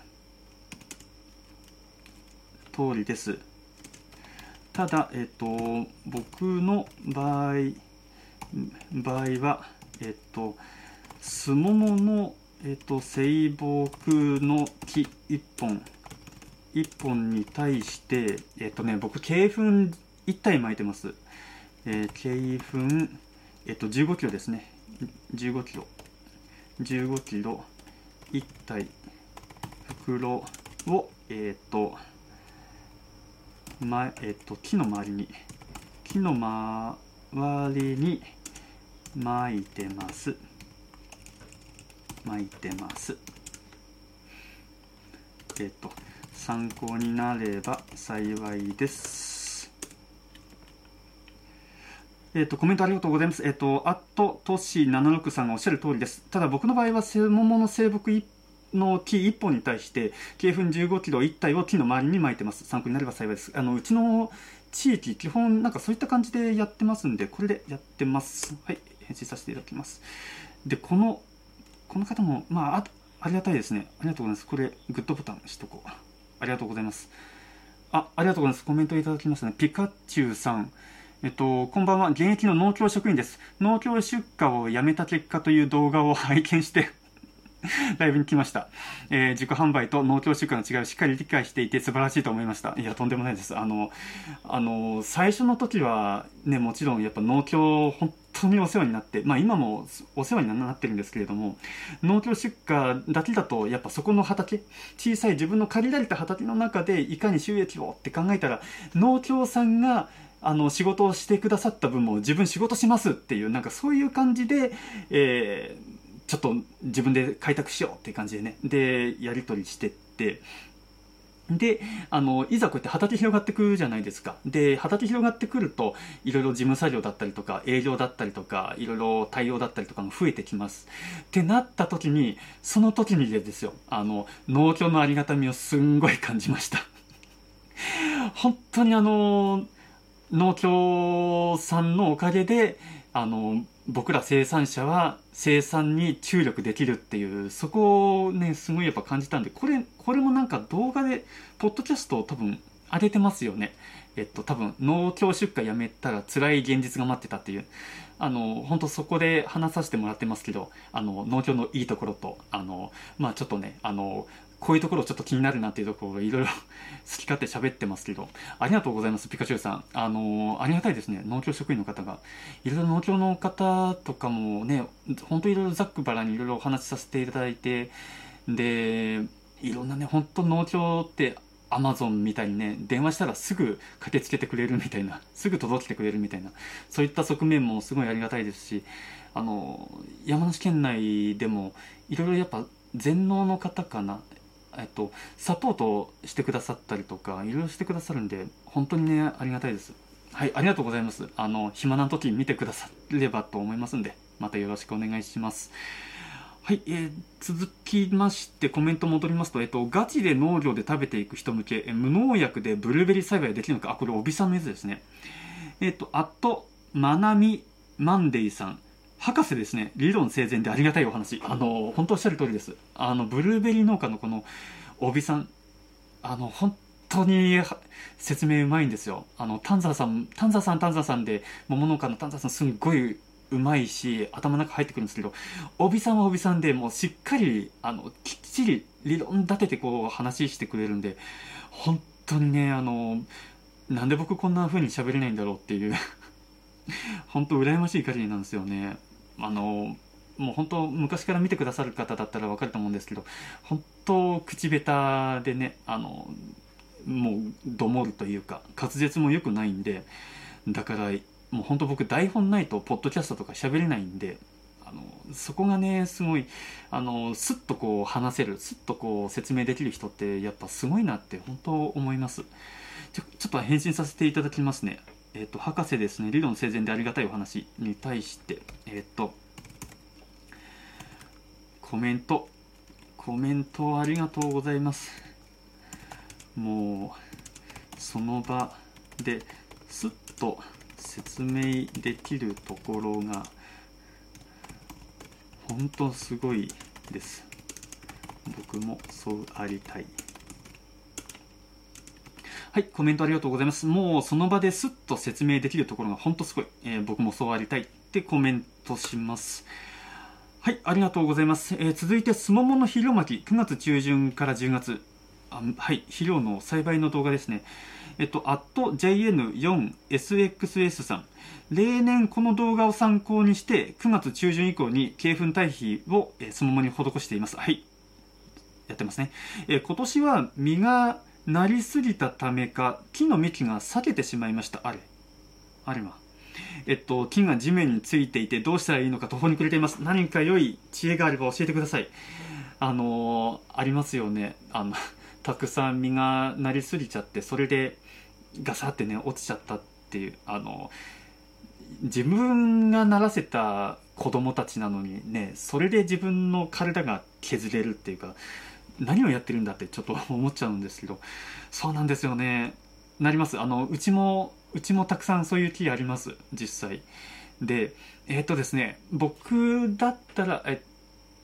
通りです。ただ、えっと、僕の場合、場合は、えっと、すももの、えっと、水墨の木1本、1本に対して、えっとね、僕、鶏粉1体巻いてます。えー、鶏粉、えっと、15キロですね。15キロ。15キロ、1体、袋を、えっと、まえっと、木の周りに、木の周りに巻いてます。巻いてます。えっと、参考になれば幸いです。えっと、コメントありがとうございます。えっと、あっと、トシ76さんがおっしゃる通りです。ただ僕の場合は、桃の生木一の木1本に対して鶏粉15キロ1体を木の周りに巻いてます参考になれば幸いですあのうちの地域基本なんかそういった感じでやってますんでこれでやってますはい返信させていただきますでこのこの方もまああありがたいですねありがとうございますこれグッドボタンしとこうありがとうございます。あ、ありがとうございます。コメントいただきましたね。ピカチュウさん。えっと、こんばんは。現役の農協職員です。農協出荷をやめた結果という動画を拝見して ライブに来ました。えー、自己販売と農協出荷の違いをしっかり理解していて素晴らしいと思いました。いや、とんでもないです。あの、あの、最初の時はね、もちろんやっぱ農協、本当にお世話になって、まあ今もお世話になってるんですけれども、農協出荷だけだと、やっぱそこの畑、小さい自分の借りられた畑の中でいかに収益をって考えたら、農協さんがあの仕事をしてくださった分も自分仕事しますっていうなんかそういう感じで、えー、ちょっと自分で開拓しようっていう感じでね、で、やり取りしてって、で、あの、いざこうやって畑広がってくるじゃないですか。で、畑広がってくると、いろいろ事務作業だったりとか、営業だったりとか、いろいろ対応だったりとかも増えてきます。ってなった時に、その時にですよ、あの、農協のありがたみをすんごい感じました。本当にあの、農協さんのおかげで、あの、僕ら生産者は生産に注力できるっていうそこをねすごいやっぱ感じたんでこれこれもなんか動画でポッドキャストを多分上げてますよね。えっと多分農協出荷やめたら辛い現実が待ってたっていう。あの本当そこで話させてもらってますけどあの農協のいいところとあのまあちょっとねあのこういうところちょっと気になるなっていうところをいろいろ 好き勝手喋ってますけど、ありがとうございます、ピカチュウさん。あのー、ありがたいですね、農協職員の方が。いろいろ農協の方とかもね、本当いろいろざっくばらにいろいろお話しさせていただいて、で、いろんなね、本当農協ってアマゾンみたいにね、電話したらすぐ駆けつけてくれるみたいな、すぐ届けてくれるみたいな、そういった側面もすごいありがたいですし、あの、山梨県内でも、いろいろやっぱ全農の方かな、えっと、サポートしてくださったりとか、いろいろしてくださるんで、本当にね、ありがたいです。はい、ありがとうございます。あの、暇な時見てくださればと思いますんで、またよろしくお願いします。はい、えー、続きましてコメント戻りますと、えっと、ガチで農業で食べていく人向け、え無農薬でブルーベリー栽培できるのか、あ、これ、おびさんのやつですね。えっと、あと、まなみマンデーさん。博士ですね、理論整然でありがたいお話。あの、本当おっしゃる通りです。あの、ブルーベリー農家のこの、おびさん、あの、本当に説明うまいんですよ。あの、丹沢さん、丹沢さん、丹沢さんで、桃農家の丹沢さんすんごいうまいし、頭の中入ってくるんですけど、おびさんはおびさんでもうしっかり、あの、きっちり理論立ててこう話してくれるんで、本当にね、あの、なんで僕こんな風に喋れないんだろうっていう 本当羨ましい限りなんですよね。あのもう本当昔から見てくださる方だったら分かると思うんですけど本当口下手でねあのもうどもるというか滑舌も良くないんでだからもう本当僕台本ないとポッドキャストとか喋れないんであのそこがねすごいあのスッとこう話せるスッとこう説明できる人ってやっぱすごいなって本当思います。ちょちょっと返信させていただきますね。えっ、と博士ですね。理論整然でありがたいお話に対してえっ、とコメント。コメントありがとうございます。もうその場ですっと説明できるところが本当すごいです。僕もそうありたい。はい、コメントありがとうございます。もうその場ですっと説明できるところが本当すごい。えー、僕もそうありたいってコメントします。はい、ありがとうございます。えー、続いて、すももの肥料巻き、9月中旬から10月。あはい、肥料の栽培の動画ですね。えっと、JN4SXS さん。例年この動画を参考にして、9月中旬以降に鶏粉堆肥を、えー、そのに施しています。はい。やってますね。えー、今年は実がなりすぎたためか、木の幹が裂けてしまいました。あれ。あれは。えっと、木が地面についていてどうしたらいいのか途方に暮れています。何か良い知恵があれば教えてください。あの、ありますよね。あの、たくさん実がなりすぎちゃって、それでガサってね、落ちちゃったっていう、あの、自分がならせた子供たちなのにね、それで自分の体が削れるっていうか、何をやってるんだってちょっと思っちゃうんですけど、そうなんですよね。なります。あの、うちもうちもたくさんそういう木あります。実際。でえっ、とですね僕だったらえ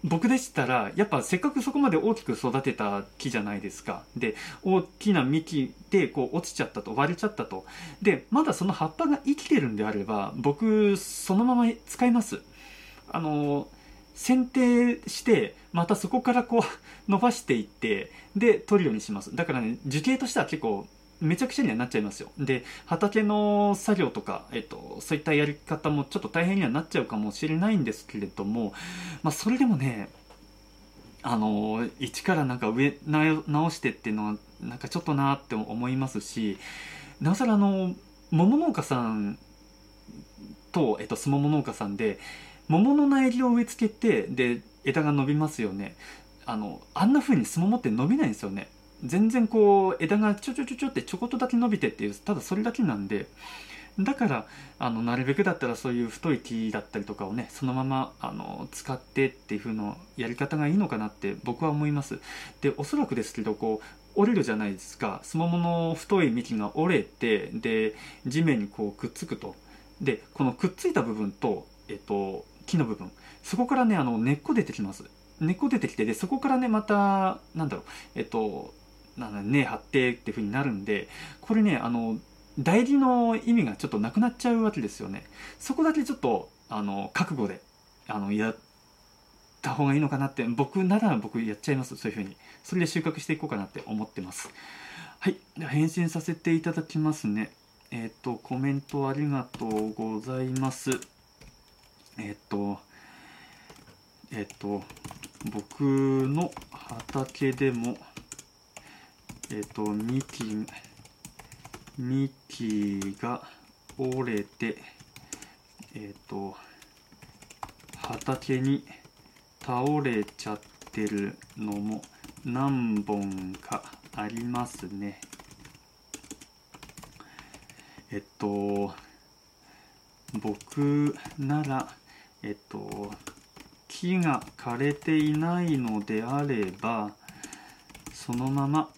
僕でしたらやっぱせっかくそこまで大きく育てた木じゃないですか。で大きな幹でこう落ちちゃったと割れちゃったと。でまだその葉っぱが生きてるんであれば僕そのまま使います。あの剪定してまたそこからこう伸ばしていってで取るようにします。だからね樹形としては結構めちゃくちゃにはなっちゃいますよ。で畑の作業とか、えっと、そういったやり方もちょっと大変にはなっちゃうかもしれないんですけれども、まあ、それでもねあの一からなんか上直してっていうのはなんかちょっとなって思いますしなおさらあの桃農家さんと、えっと、すもも農家さんで桃の苗木を植え付けてで枝が伸びますよね。あのあんな風にすももって伸びないんですよね。全然こう枝がちょちょちょちょってちょこっとだけ伸びてっていうただそれだけなんで。だからあのなるべくだったらそういう太い木だったりとかをねそのままあの使ってっていう風のやり方がいいのかなって僕は思います。でおそらくですけどこう折れるじゃないですか。すももの太い幹が折れてで地面にこうくっつくと。でこのくっついた部分とえっと木の部分。そこからねあの根っこ出てきます。根っこ出てきてでそこからねまたなんだろう。えっとなん根張ってっていう風になるんでこれねあの代理の意味がちょっとなくなっちゃうわけですよね。そこだけちょっとあの覚悟であのやった方がいいのかなって僕なら僕やっちゃいますそういう風に。それで収穫していこうかなって思ってます。はい。では返信させていただきますね。えっ、ー、とコメントありがとうございます。えっ、とえっ、と僕の畑でもえっ、と幹幹が折れてえっ、と畑に倒れちゃってるのも何本かありますね。えっと僕ならえっと木が枯れていないのであればそのまま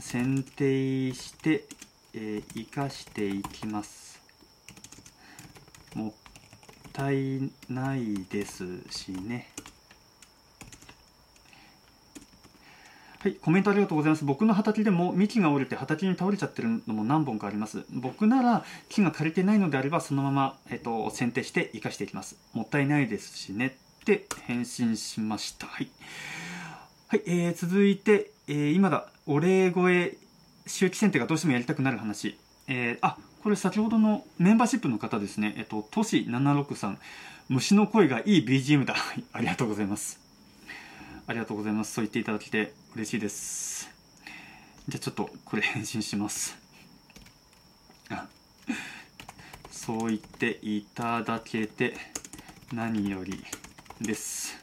剪定して、えー、生かしていきます。もったいないですしね。はい、コメントありがとうございます。僕の畑でも幹が折れて畑に倒れちゃってるのも何本かあります。僕なら木が枯れてないのであればそのまま、えっと、剪定して生かしていきます。もったいないですしねって返信しました。はい。はい、えー、続いて、えー、今だ、お礼声周期選定がどうしてもやりたくなる話。えー、あ、これ先ほどのメンバーシップの方ですね。えっと、都市76さん。虫の声がいい BGM だ。はい、ありがとうございます。ありがとうございます。そう言っていただけて嬉しいです。じゃあちょっとこれ返信します。そう言っていただけて何よりです。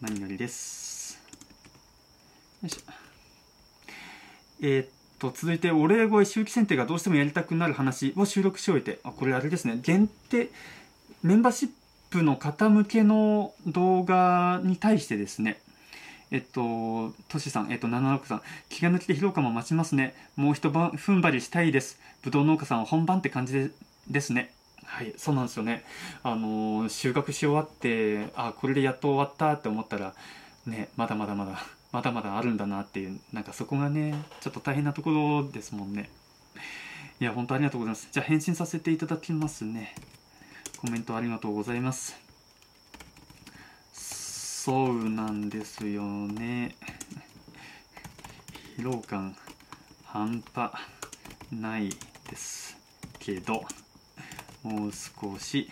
何よりです。よいしょ。えー、っと、続いて、お礼声周期選定がどうしてもやりたくなる話を収録しておいて、あ、これあれですね、限定、メンバーシップの方向けの動画に対してですね、えっと、トシさん、えっと、76さん、気が抜きで疲労感も増しますね。もう一晩踏ん張りしたいです。ぶどう農家さんは本番って感じでですね。はい、そうなんですよね。あの収穫し終わってあこれでやっと終わったって思ったらねまだまだまだまだまだあるんだなっていうなんかそこがねちょっと大変なところですもんね。いや本当ありがとうございます。じゃあ返信させていただきますね。コメントありがとうございます。そうなんですよね。疲労感半端ないですけど。もう少し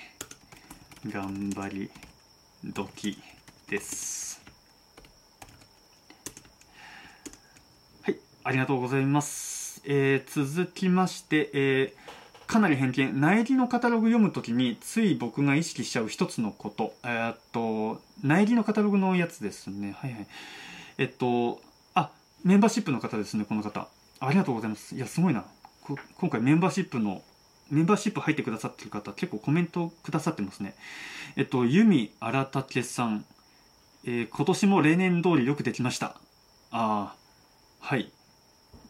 頑張り時ですはいありがとうございます、えー、続きまして、えー、かなり偏見。苗木のカタログ読むときについ僕が意識しちゃう一つのこと。えー、っと苗木のカタログのやつですね。はいはい。えっとあメンバーシップの方ですねこの方。ありがとうございます。いやすごいな。今回メンバーシップのメンバーシップ入ってくださってる方結構コメントくださってますね。えっと由美荒竹さん、えー、今年も例年通りよくできました。ああはい。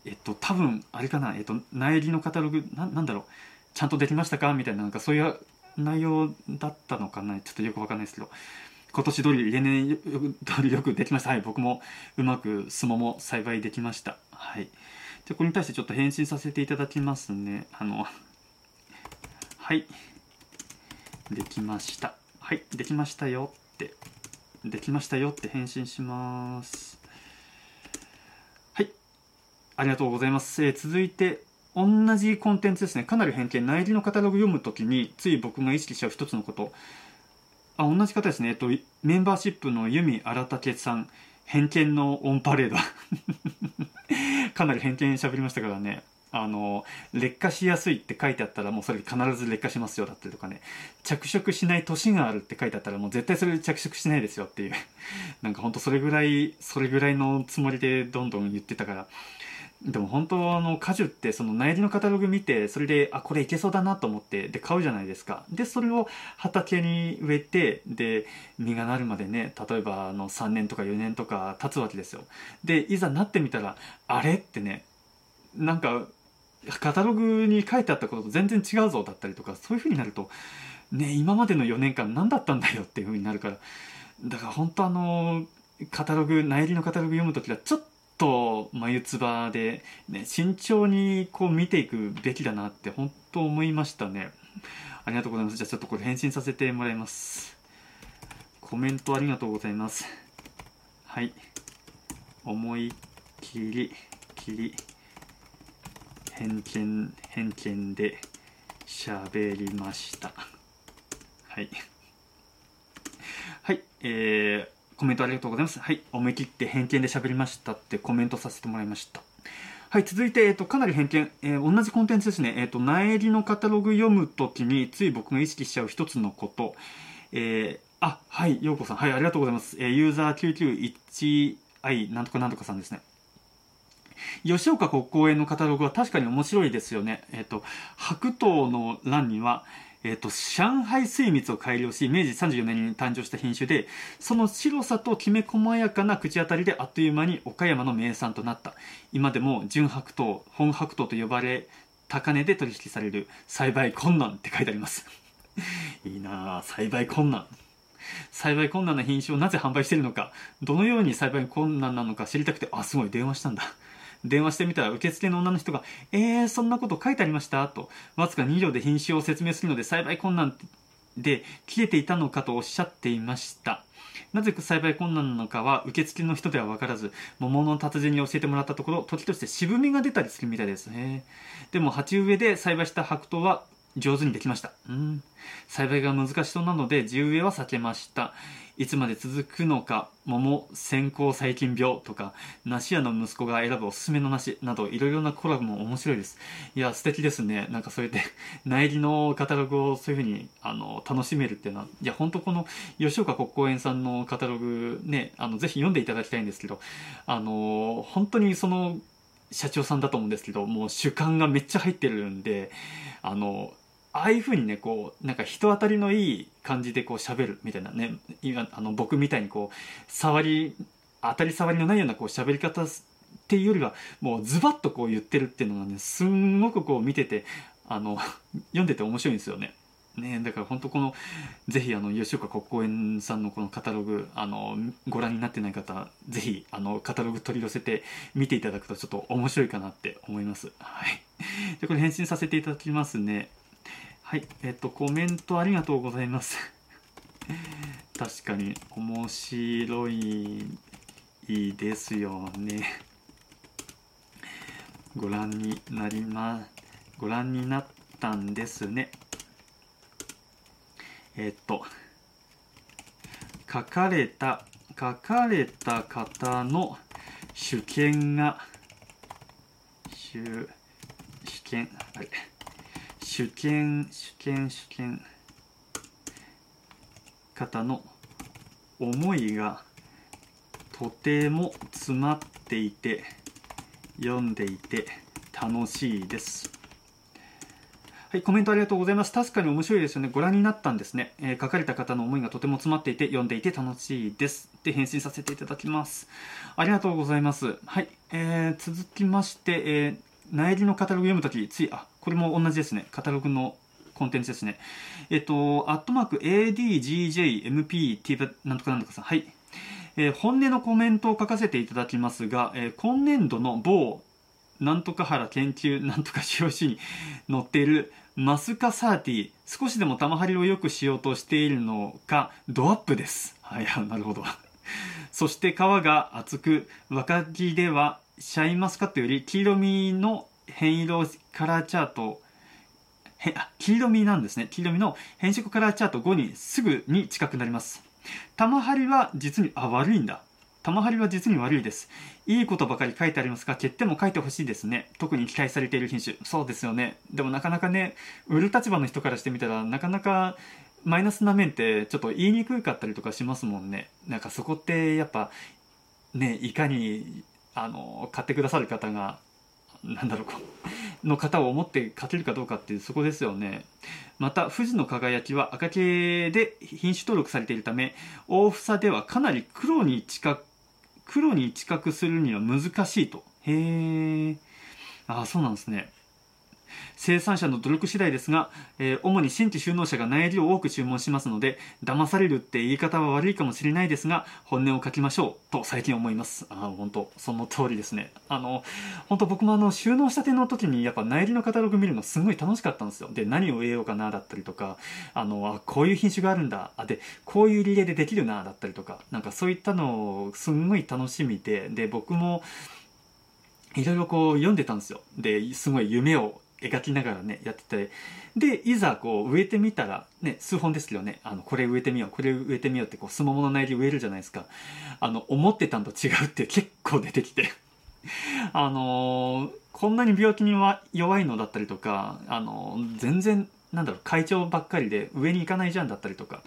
えっと多分あれかな。えっと苗木のカタログななんだろう。ちゃんとできましたか？みたいななんかそういう内容だったのかな？ちょっとよくわかんないですけど。今年通り例年通りよくできました。はい。僕もうまく相撲も栽培できました。はい。でこれに対してちょっと返信させていただきますね。あのはい。できました。はい。できましたよって。できましたよって返信します。はい。ありがとうございます、えー、続いて同じコンテンツですね。かなり偏見。内裏のカタログ読むときについ僕が意識しちゃう一つのこと。あ同じ方ですね、えっと、メンバーシップの由美新竹さん。偏見のオンパレード。かなり偏見しゃべりましたからね。あの劣化しやすいって書いてあったらもうそれ必ず劣化しますよだったりとかね。着色しない年があるって書いてあったらもう絶対それ着色しないですよっていう。なんかほんとそれぐらいそれぐらいのつもりでどんどん言ってたから。でも本当あの果樹ってその苗木のカタログ見てそれであこれいけそうだなと思ってで買うじゃないですか。でそれを畑に植えてで実がなるまでね例えばあの3年とか4年とか経つわけですよ。でいざなってみたらあれってねなんかカタログに書いてあったことと全然違うぞだったりとかそういう風になるとね今までの4年間何だったんだよっていう風になるから。だから本当あのカタログ苗木のカタログ読む時はちょっとと眉唾で、ね、慎重にこう見ていくべきだなって本当思いましたね。ありがとうございます。じゃあちょっとこれ返信させてもらいます。コメントありがとうございます。はい。思い切り切り偏見偏見で喋りました。はい。はい。えーコメントありがとうございます。はい。思い切って偏見で喋りましたってコメントさせてもらいました。はい。続いて、えっ、と、かなり偏見、えー、同じコンテンツですね。えっ、と、苗木のカタログ読むときに、つい僕が意識しちゃう一つのこと。えー、あ、はい。ようこさん。はい。ありがとうございます。えー、ユーザー 991i なんとかなんとかさんですね。吉岡国公園のカタログは確かに面白いですよね。えっ、と、白桃の欄には、えっ、ー、と、上海水蜜を改良し、明治34年に誕生した品種で、その白さときめ細やかな口当たりであっという間に岡山の名産となった。今でも純白桃、本白桃と呼ばれ、高値で取引される栽培困難って書いてあります。いいなぁ、栽培困難。栽培困難な品種をなぜ販売しているのか、どのように栽培困難なのか知りたくて、あ、すごい電話したんだ。電話してみたら受付の女の人が「えー、そんなこと書いてありました?」とわずか2行で品種を説明するので栽培困難で切れていたのかとおっしゃっていましたなぜ栽培困難なのかは受付の人では分からず桃の達人に教えてもらったところ時として渋みが出たりするみたいですねでも鉢植えで栽培した白桃は上手にできました。うん。栽培が難しそうなので地植えは避けました。いつまで続くのか桃先行細菌病とか梨屋の息子が選ぶおすすめの梨などいろいろなコラボも面白いです。いや素敵ですね。なんかそうやって 苗木のカタログをそういうふうにあの楽しめるっていうのはいや本当この吉岡国公園さんのカタログねあのぜひ読んでいただきたいんですけどあの本当にその社長さんだと思うんですけどもう主観がめっちゃ入ってるんであのああいうふうにねこうなんか人当たりのいい感じでこう喋るみたいなね今あの僕みたいにこう触り当たり障りのないようなこう喋り方っていうよりはもうズバッとこう言ってるっていうのがねすんごくこう見ててあの 読んでて面白いんですよね。ね、だから本当このぜひあの吉岡国公園さんのこのカタログあのご覧になってない方ぜひあのカタログ取り寄せて見ていただくとちょっと面白いかなって思います。はい、でこれ返信させていただきますね。はい、えっと、コメントありがとうございます。確かに面白いですよね。ご覧になりま、ご覧になったんですね。えっと、書かれた、書かれた方の主権が、主、主権、あれ。主権主権主権方の思いがとても詰まっていて読んでいて楽しいですはい、コメントありがとうございます。確かに面白いですよね。ご覧になったんですね。えー、書かれた方の思いがとても詰まっていて、読んでいて楽しいです。で、返信させていただきます。ありがとうございます。はい、えー、続きまして、えー、苗木のカタログ読むとき、つい、あ、これも同じですね。カタログのコンテンツですね。えっと、アットマーク ADGJMPT なんとかなんとかさん。はい。えー、本音のコメントを書かせていただきますが、えー、今年度の某なんとか原研究なんとか使用書に載っているマスカサーティ少しでも玉張りを良くしようとしているのかドアップですはいなるほどそして皮が厚く若木ではシャインマスカットより黄色みの変色カラーチャートへあ黄色みなんですね黄色みの変色カラーチャート5にすぐに近くなります玉張りは実にあ悪いんだ玉張りは実に悪いです。いいことばかり書いてありますが、欠点も書いてほしいですね。特に期待されている品種。そうですよね。でもなかなかね、売る立場の人からしてみたら、なかなかマイナスな面ってちょっと言いにくかったりとかしますもんね。なんかそこってやっぱ、ね、いかに、あの、買ってくださる方が、なんだろうこ、の方を思って勝てるかどうかっていうそこですよね。また、富士の輝きは赤系で品種登録されているため、大房ではかなり黒に近く黒に近くするには難しいと。へえ。ああ、そうなんですね。生産者の努力次第ですが、えー、主に新規就農者が苗木を多く注文しますので、騙されるって言い方は悪いかもしれないですが、本音を書きましょうと最近思います。あ本当その通りですね。あの、本当僕もあの、収納したての時にやっぱ苗木のカタログ見るのすごい楽しかったんですよ。で、何を植えようかなだったりとか、あの、あ、こういう品種があるんだ。あ、で、こういうリレーでできるなだったりとか、なんかそういったのをすんごい楽しみで、で、僕も、いろいろこう読んでたんですよ。で、すごい夢を描きながらね、やってて、で、いざこう植えてみたら、ね、数本ですけどね、あの、これ植えてみよう、これ植えてみようってこう、すももの苗木植えるじゃないですか。あの、思ってたんと違うって結構出てきて。あのー、こんなに病気には弱いのだったりとか、あのー、全然、なんだろう、会長ばっかりで上に行かないじゃんだったりとか、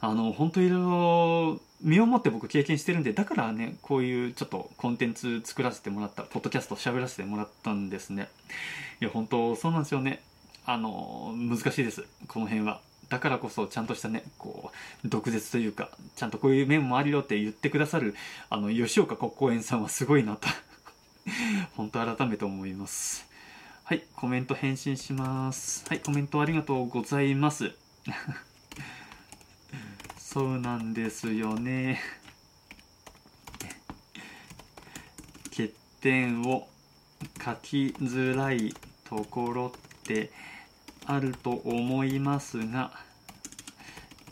あの、本当いろいろ身をもって僕経験してるんで、だからね、こういうちょっとコンテンツ作らせてもらった、ポッドキャスト喋らせてもらったんですね。いや、本当そうなんですよね。あの、難しいです。この辺は。だからこそちゃんとしたね、こう、毒舌というか、ちゃんとこういう面もあるよって言ってくださる、あの、吉岡国公園さんはすごいなと 本当改めて思います。はい、コメント返信します。はい、コメントありがとうございます。そうなんですよね。欠点を書きづらいところってあると思いますが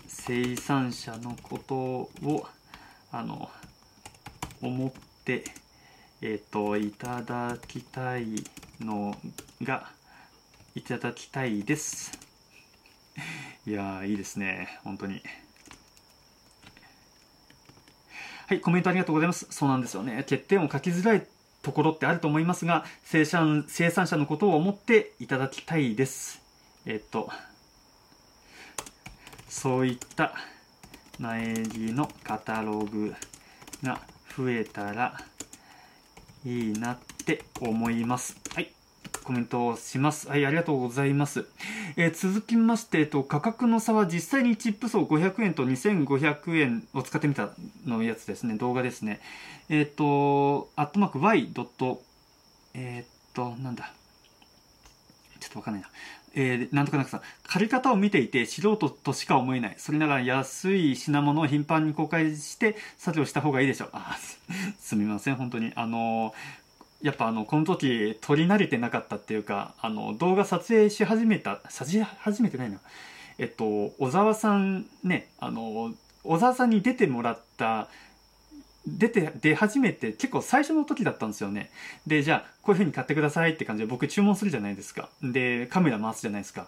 生産者のことをあの思ってえっ、ー、といただきたいのがいただきたいですいやいいですね本当に。はい、コメントありがとうございます。そうなんですよね。欠点を書きづらいところってあると思いますが、生産生産者のことを思っていただきたいです。えっと、そういった苗木のカタログが増えたらいいなって思います。コメントをします。はい、ありがとうございます。えー、続きまして、えっと、価格の差は実際にチップ層500円と2500円を使ってみたのやつですね、動画ですね。えっ、ー、と、アットマーク y. えっ、と、なんだ。ちょっとわかんないな。えー、なんとかなくさ、借り方を見ていて素人としか思えない。それなら安い品物を頻繁に公開して作業した方がいいでしょう。あ、すみません、本当に。あのやっぱあの、この時、撮り慣れてなかったっていうか、あの、動画撮影し始めた、撮影始めてないな。えっと、小沢さんね、あの、小沢さんに出てもらった出て、出始めて結構最初の時だったんですよね。で、じゃあ、こういう風に買ってくださいって感じで僕注文するじゃないですか。で、カメラ回すじゃないですか。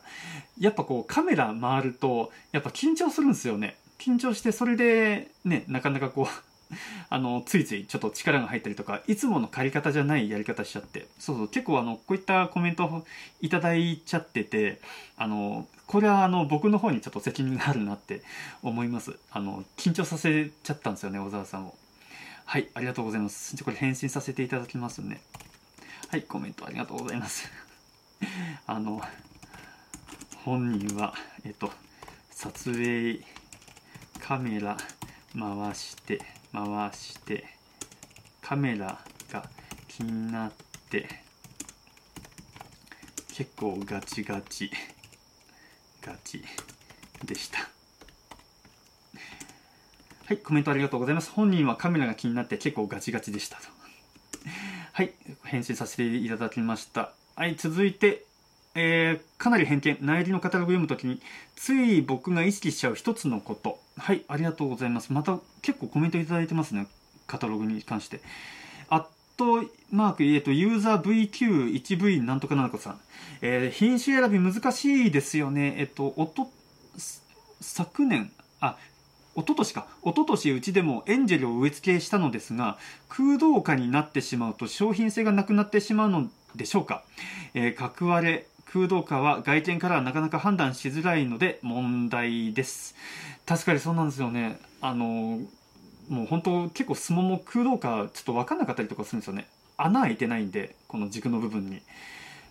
やっぱこうカメラ回ると、やっぱ緊張するんですよね。緊張して、それでね、なかなかこう あの、ついついちょっと力が入ったりとか、いつもの借り方じゃないやり方しちゃって、そうそう、結構あの、こういったコメントをいただいちゃってて、あの、これはあの、僕の方にちょっと責任があるなって思います。あの、緊張させちゃったんですよね、小沢さんを。はい、ありがとうございます。じゃこれ返信させていただきますね。はい、コメントありがとうございます。あの、本人は、えっと、撮影カメラ回して、回して、カメラが気になって、結構ガチガチがちでした。はいコメントありがとうございます。本人はカメラが気になって結構ガチガチでしたと。はい返信させていただきました。はい続いてえー、かなり偏見、内裏のカタログ読むときに、つい僕が意識しちゃう一つのこと。はい、ありがとうございます。また結構コメントいただいてますね。カタログに関して。アットマーク、えっ、と、ユーザー VQ1V なんとかなのかさん。えー、品種選び難しいですよね。えっ、と、おと、昨年、あ、一昨年か。一昨年うちでもエンジェルを植え付けしたのですが、空洞化になってしまうと商品性がなくなってしまうのでしょうか。えー、角割れ、空洞化は外見からはなかなか判断しづらいので問題です。確かにそうなんですよね。あのもう本当結構相撲も空洞化ちょっと分かんなかったりとかするんですよね。穴開いてないんでこの軸の部分に。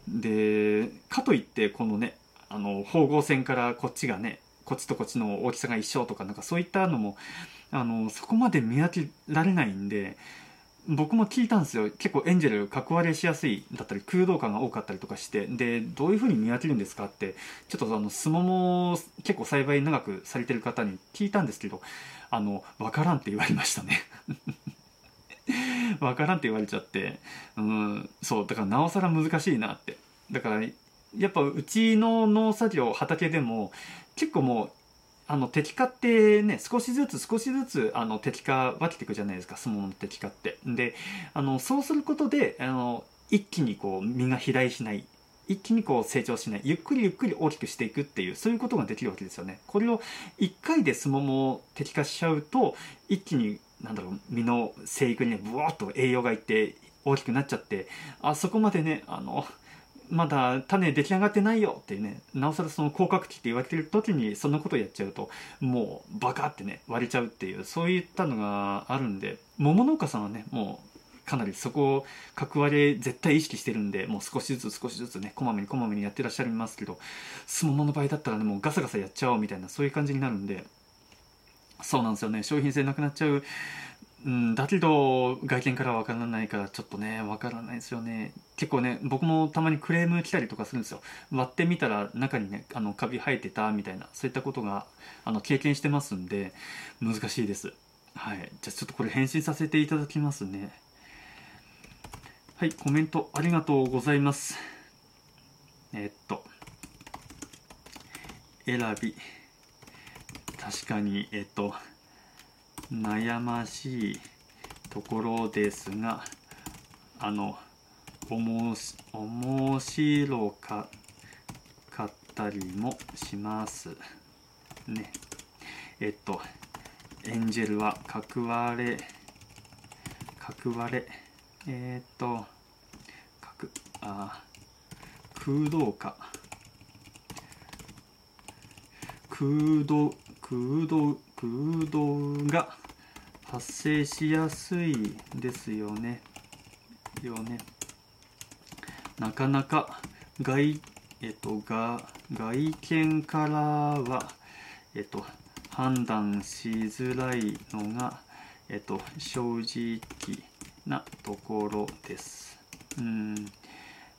でかといってこのねあの縫合線からこっちがねこっちとこっちの大きさが一緒とかなんかそういったのもあのそこまで見分けられないんで僕も聞いたんですよ。結構エンジェル格割れしやすいだったり空洞感が多かったりとかしてでどういうふうに見分けるんですかってちょっとあのスモモ結構栽培長くされてる方に聞いたんですけどあの分からんって言われましたね。分からんって言われちゃってうんそうだからなおさら難しいなって。だからやっぱうちの農作業畑でも結構もうあの敵化ってね少しずつ少しずつあの敵化分けていくじゃないですか相撲の敵化って。であのそうすることであの一気にこう身が肥大しない一気にこう成長しないゆっくりゆっくり大きくしていくっていうそういうことができるわけですよね。これを1回で相撲も敵化しちゃうと一気になんだろう身の生育にねブワーッと栄養がいって大きくなっちゃってあそこまでねあのまだ種出来上がってないよってねなおさらその広角期って言われてる時にそんなことやっちゃうともうバカってね割れちゃうっていうそういったのがあるんで桃農家さんはねもうかなりそこを角割れ絶対意識してるんでもう少しずつ少しずつねこまめにこまめにやってらっしゃいますけどすももの場合だったらねもうガサガサやっちゃおうみたいなそういう感じになるんでそうなんですよね。商品性なくなっちゃううん、だけど外見からわからないからちょっとねわからないですよね。結構ね僕もたまにクレーム来たりとかするんですよ。割ってみたら中にねあのカビ生えてたみたいなそういったことがあの経験してますんで難しいです。はい。じゃあちょっとこれ返信させていただきますね。はいコメントありがとうございます。え、っと選び。確かにえ、っと悩ましいところですがあのおもし面白かかったりもします。ね。えっとエンジェルは角割れ角割れえー、っと角あ空洞化空洞空洞空洞が発生しやすいですよね。よね。なかなか外,、えっと、が外見からは、えっと、判断しづらいのが、えっと、正直なところです。うん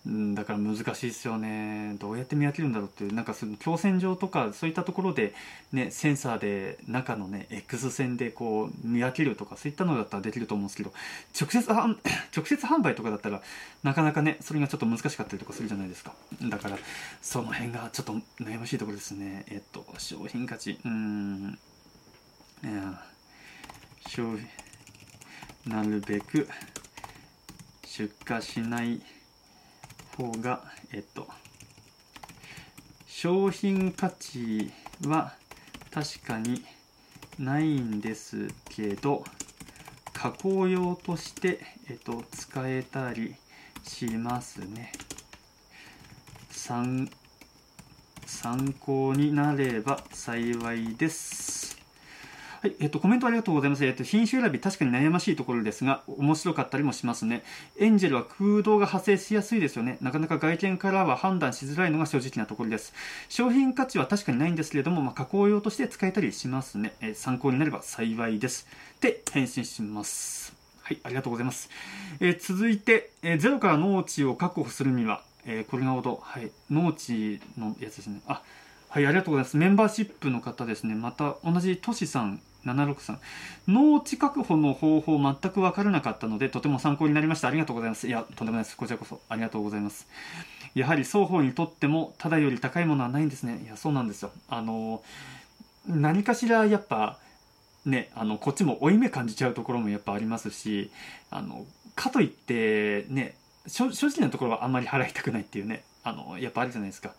うん、だから難しいですよね。どうやって見分けるんだろうっていう。なんかその強線上とかそういったところで、ね、センサーで中のね X 線でこう見分けるとかそういったのだったらできると思うんですけど直接 直接販売とかだったらなかなかねそれがちょっと難しかったりとかするじゃないですか。だからその辺がちょっと悩ましいところですね。えっと商品価値。うん。いや商品なるべく出荷しない。方がえっと商品価値は確かにないんですけど加工用として、えっと、使えたりしますね。参考になれば幸いです。はい、えっと、コメントありがとうございます。えっと、品種選び、確かに悩ましいところですが、面白かったりもしますね。エンジェルは空洞が発生しやすいですよね。なかなか外見からは判断しづらいのが正直なところです。商品価値は確かにないんですけれども、まあ、加工用として使えたりしますね。えー、参考になれば幸いです。で、返信します。はい、ありがとうございます。えー、続いて、えー、ゼロから農地を確保するには、え、これがほど、はい、農地のやつですね。あ、はい、ありがとうございます。メンバーシップの方ですね。また、同じトシさん、763。農地確保の方法全く分からなかったので、とても参考になりました。ありがとうございます。いや、とんでもないです。こちらこそ、ありがとうございます。やはり双方にとっても、ただより高いものはないんですね。いや、そうなんですよ。あの、何かしらやっぱ、ね、あの、こっちも負い目感じちゃうところもやっぱありますし、あの、かといって、ね、正直なところはあんまり払いたくないっていうね、あの、やっぱあるじゃないですか。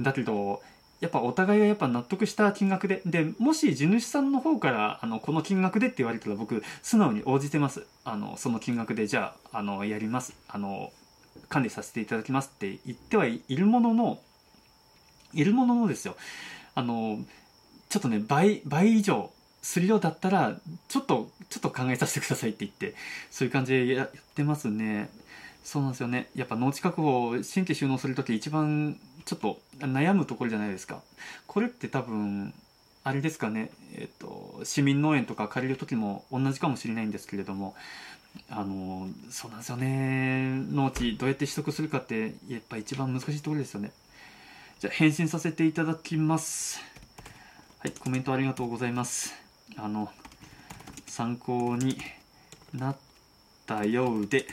だけど、やっぱお互いがやっぱ納得した金額で、で、もし地主さんの方から、あの、この金額でって言われたら僕、素直に応じてます。あの、その金額で、じゃあ、あの、やります。あの、管理させていただきますって言ってはいるものの、いるもののですよ。あの、ちょっとね、倍、倍以上するようだったら、ちょっと、ちょっと考えさせてくださいって言って、そういう感じでやってますね。そうなんですよね。やっぱ農地確保、新規収納するとき一番ちょっと悩むところじゃないですか。これって多分、あれですかね、えっと、市民農園とか借りる時も同じかもしれないんですけれども、あの、そうなんですよね。農地どうやって取得するかって、やっぱ一番難しいところですよね。じゃあ、返信させていただきます。はい、コメントありがとうございます。あの、参考になったようで、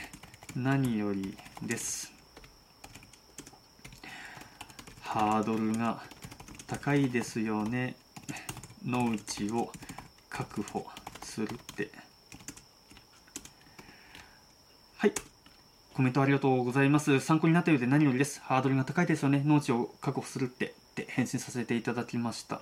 何よりです。ハードルが高いですよね。農地を確保するって。はい。コメントありがとうございます。参考になったようで何よりです。ハードルが高いですよね。農地を確保するって。って返信させていただきました、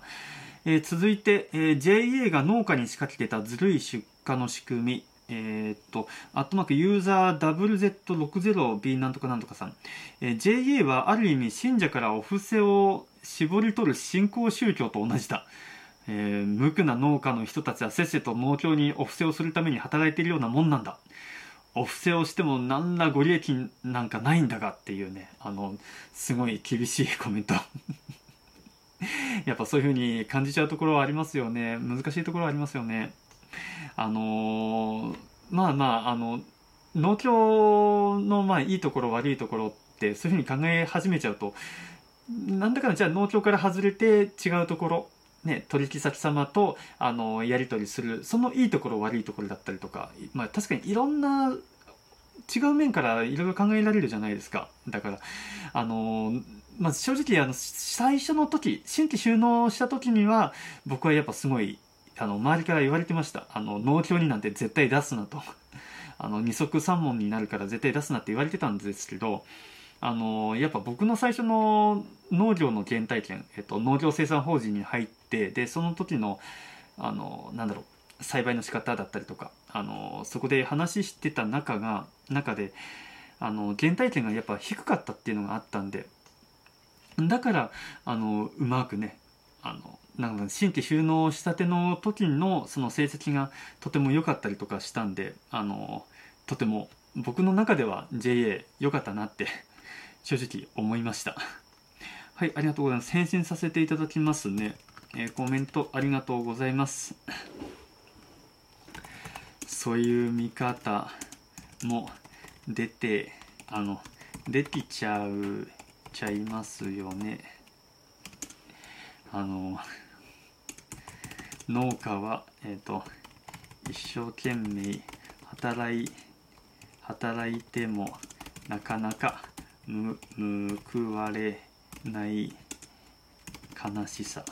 えー、続いて、えー、JA が農家に仕掛けてたずるい出荷の仕組み。えー、っと、アットマークユーザー WZ60B なんとかなんとかさん。えー、JA はある意味信者からお布施を絞り取る信仰宗教と同じだ。えー、無垢な農家の人たちはせっせと農協にお布施をするために働いているようなもんなんだ。お布施をしても何らご利益なんかないんだがっていうね、あの、すごい厳しいコメント。やっぱそういう風に感じちゃうところはありますよね。難しいところはありますよね。あのー、まあまあ、あの、農協のまあいいところ悪いところってそういうふうに考え始めちゃうと、なんだかんだじゃあ農協から外れて違うところ、ね、取引先様とあのやり取りするそのいいところ悪いところだったりとか、まあ、確かにいろんな違う面からいろいろ考えられるじゃないですか。だからあのまあ、正直あの最初の時新規収納した時には僕はやっぱすごいあの、周りから言われてました。あの、農協になんて絶対出すなと。あの、二足三門になるから絶対出すなって言われてたんですけど、あの、やっぱ僕の最初の農業の原体験、えっと、農業生産法人に入って、で、その時の、あの、なんだろう、栽培の仕方だったりとか、あの、そこで話してた中が、中で、あの、原体験がやっぱ低かったっていうのがあったんで、だから、あの、うまくね、あの、なんか新規収納したての時のその成績がとても良かったりとかしたんであのとても僕の中では JA 良かったなって正直思いました。はいありがとうございます。返信させていただきますね、えー、コメントありがとうございます。そういう見方も出てあの出てちゃうちゃいますよね。あの農家は、えーと、一生懸命働い働いてもなかなか報われない悲しさ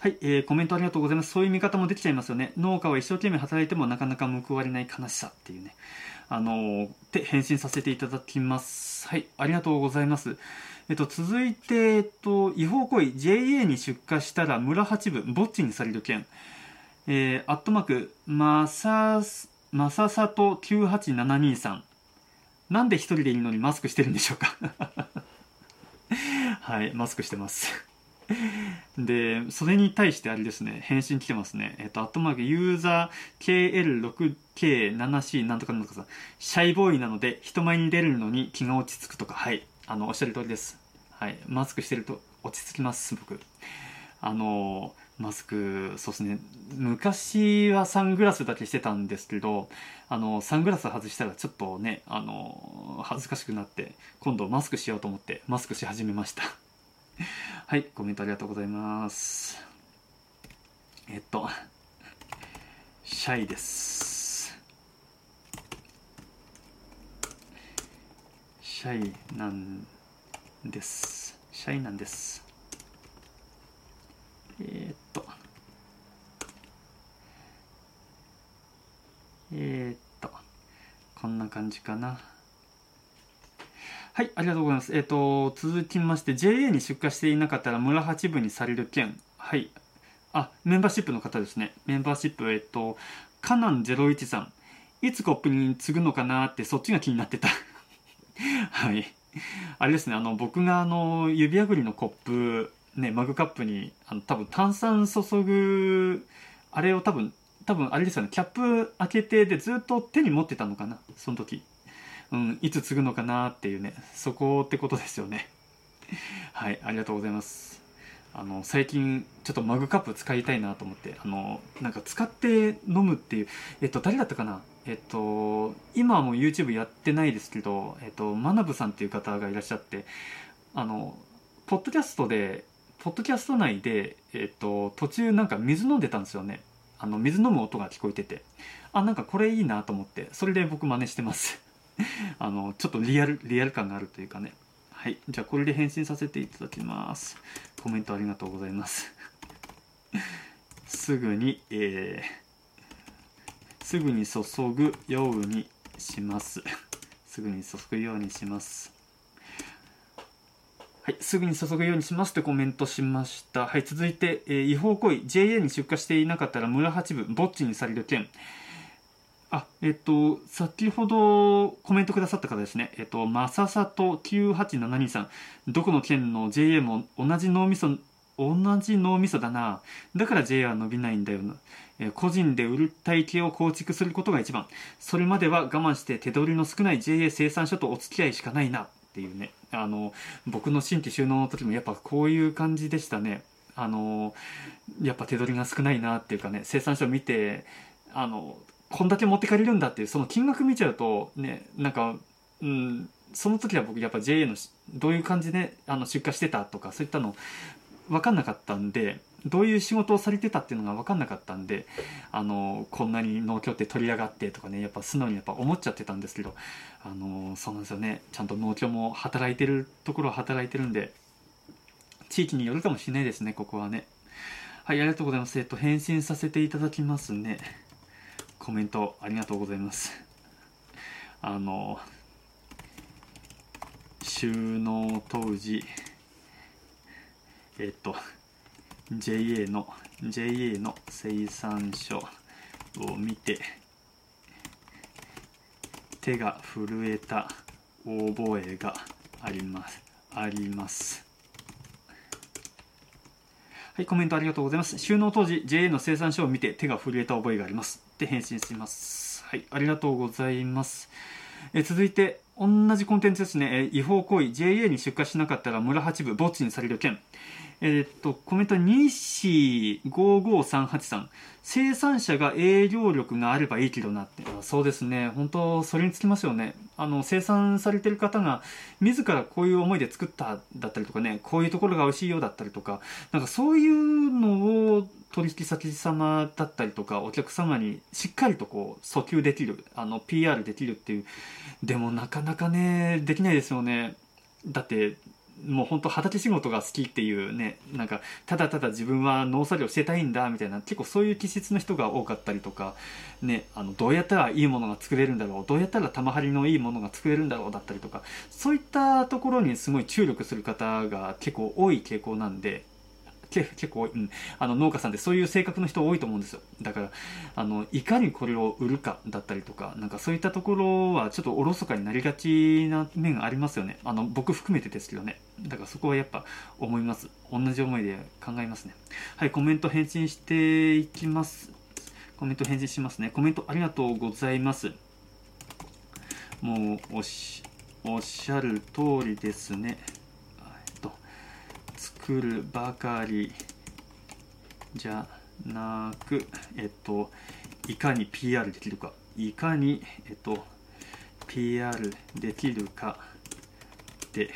はい、えー、コメントありがとうございます。そういう見方もできちゃいますよね。農家は一生懸命働いてもなかなか報われない悲しさっていうね。あのー、で、返信させていただきます。はい、ありがとうございます。えっと、続いて、えっと、違法行為、JA に出荷したら村八部、墓地にされる件。えー、アットマーク、まさ、まささと98723。なんで一人でいるのにマスクしてるんでしょうか？はい、マスクしてます。で、それに対してあれですね、返信来てますね。えっと、アットマーク、ユーザー KL6K7C なんとかなんとかさ、シャイボーイなので人前に出るのに気が落ち着くとか、はい、あの、おっしゃる通りです。はい、マスクしてると落ち着きます、僕。あの、マスクそうですね。昔はサングラスだけしてたんですけどあのサングラス外したらちょっとねあの恥ずかしくなって今度マスクしようと思ってマスクし始めました。はい。コメントありがとうございます。えっとシャイです。シャイなんです。シャイなんです。えー、っと。えー、っと。こんな感じかな。はいありがとうございます。えー、っと続きまして JA に出荷していなかったら村八部にされる件。はい。あメンバーシップの方ですね。メンバーシップえっとカナン01さん。いつコップに継ぐのかなってそっちが気になってた。はい。あれですねあの僕があの指輪ぐりのコップね、マグカップにあの多分炭酸注ぐあれを多分多分あれですよねキャップ開けてでずっと手に持ってたのかなその時、うん、いつ継ぐのかなっていうねそこってことですよね。はいありがとうございます。あの最近ちょっとマグカップ使いたいなと思ってあのなんか使って飲むっていうえっと誰だったかなえっと今はもう YouTube やってないですけどえっとマナブさんっていう方がいらっしゃってあのポッドキャストでポッドキャスト内で、えっと、途中なんか水飲んでたんですよね。あの水飲む音が聞こえてて。あなんかこれいいなと思ってそれで僕真似してます。あのちょっとリアルリアル感があるというかね。はい。じゃあこれで返信させていただきます。コメントありがとうございます。すぐにえー、すぐに注ぐようにしますすぐに注ぐようにしますはい、すぐに注ぐようにしますとコメントしました。はい、続いて、えー、違法行為、JA に出荷していなかったら村八部、ぼっちにされる件。あ、えっと、先ほどコメントくださった方ですね。えっと、まささと9872さん。どこの県の JA も同じ脳みそ、同じ脳みそだな。だから JA は伸びないんだよな。個人で売る体系を構築することが一番。それまでは我慢して手取りの少ない JA 生産所とお付き合いしかないな。っていうねあの僕の新規収納の時もやっぱこういう感じでしたねあのやっぱ手取りが少ないなっていうかね生産者を見てあのこんだけ持ってかれるんだっていうその金額見ちゃうとねなんかうんその時は僕やっぱ JA のどういう感じであの出荷してたとかそういったの分かんなかったんでどういう仕事をされてたっていうのが分かんなかったんであのこんなに農協って取り上がってとかねやっぱ素直にやっぱ思っちゃってたんですけどあのそうなんですよね。ちゃんと農協も働いてるところは働いてるんで地域によるかもしれないですねここはね。はいありがとうございます。えっと返信させていただきますね。コメントありがとうございます。あの収納当時えっと JA の JA の生産書を見て手が震えた覚えがあります。あります。はいコメントありがとうございます。収納当時 JA の生産書を見て手が震えた覚えがあります。って返信します。はいありがとうございます。え続いて同じコンテンツですね、え違法行為 JA に出荷しなかったら村八部墓地にされる件。え、っと、コメント、西5538さん。生産者が営業力があればいいけどなって。そうですね。本当、それにつきますよね。あの、生産されてる方が、自らこういう思いで作っただったりとかね、こういうところが美味しいようだったりとか、なんかそういうのを取引先様だったりとか、お客様にしっかりとこう、訴求できる、あの、PR できるっていう。でもなかなかね、できないですよね。だって、もう本当畑仕事が好きっていうねなんかただただ自分は農作業してたいんだみたいな結構そういう気質の人が多かったりとかねあのどうやったらいいものが作れるんだろうどうやったら玉張りのいいものが作れるんだろうだったりとかそういったところにすごい注力する方が結構多い傾向なんで 結構、うん、あの農家さんってそういう性格の人多いと思うんですよ。だからあのいかにこれを売るかだったりとかなんかそういったところはちょっとおろそかになりがちな面ありますよね。あの僕含めてですけどね。だからそこはやっぱ思います。同じ思いで考えますね。はいコメント返信していきます。コメント返信しますね。コメントありがとうございます。もうおしおっしゃる通りですね。作るばかりじゃなく、えっと、いかに PR できるか、いかに、えっと、PR できるかで、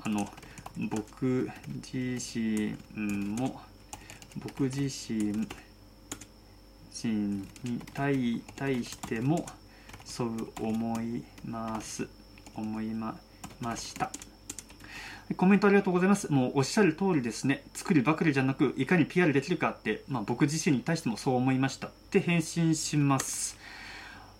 あの、僕自身も、僕自身に対対しても、そう思います。思いまました。コメントありがとうございます。もうおっしゃる通りですね。作るばかりじゃなく、いかに PR できるかって、まあ、僕自身に対してもそう思いました。って返信します。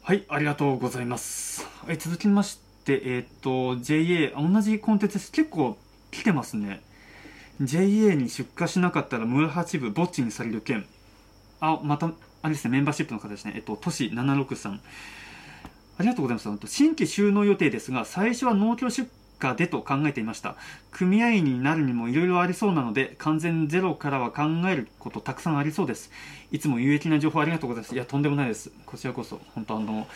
はい、ありがとうございます。はい、続きまして、えっ、と、JA、同じコンテンツです。結構来てますね。JA に出荷しなかったら村八部ぼっちにされる件。あ、また、あれですね、メンバーシップの方ですね。えっと、都市763。ありがとうございます。新規収納予定ですが、最初は農協出荷でと考えていました。組合員になるにもいろいろありそうなので、完全ゼロからは考えることたくさんありそうです。いつも有益な情報ありがとうございます。いや、とんでもないです。こちらこそ、本当あの、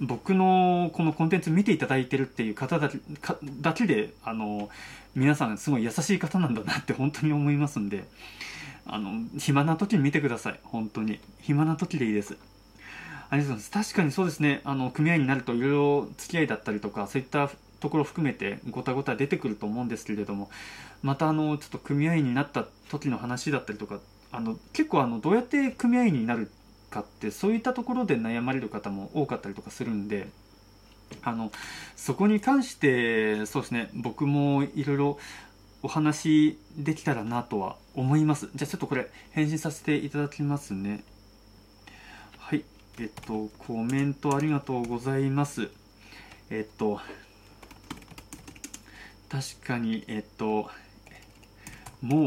僕のこのコンテンツ見ていただいてるっていう方だけだけで、あの、皆さんすごい優しい方なんだなって本当に思いますんで、あの、暇な時に見てください。本当に。暇な時でいいです。ありがとうございます。確かにそうですね。あの、組合になるといろいろ付き合いだったりとか、そういったところ含めてごたごた出てくると思うんですけれども、またあの、ちょっと組合員になった時の話だったりとか、あの、結構あの、どうやって組合員になるかって、そういったところで悩まれる方も多かったりとかするんで、あの、そこに関して、そうですね、僕もいろいろお話できたらなとは思います。じゃあちょっとこれ返信させていただきますね。はい。えっと、コメントありがとうございます。えっと、確かに、えっと、もう、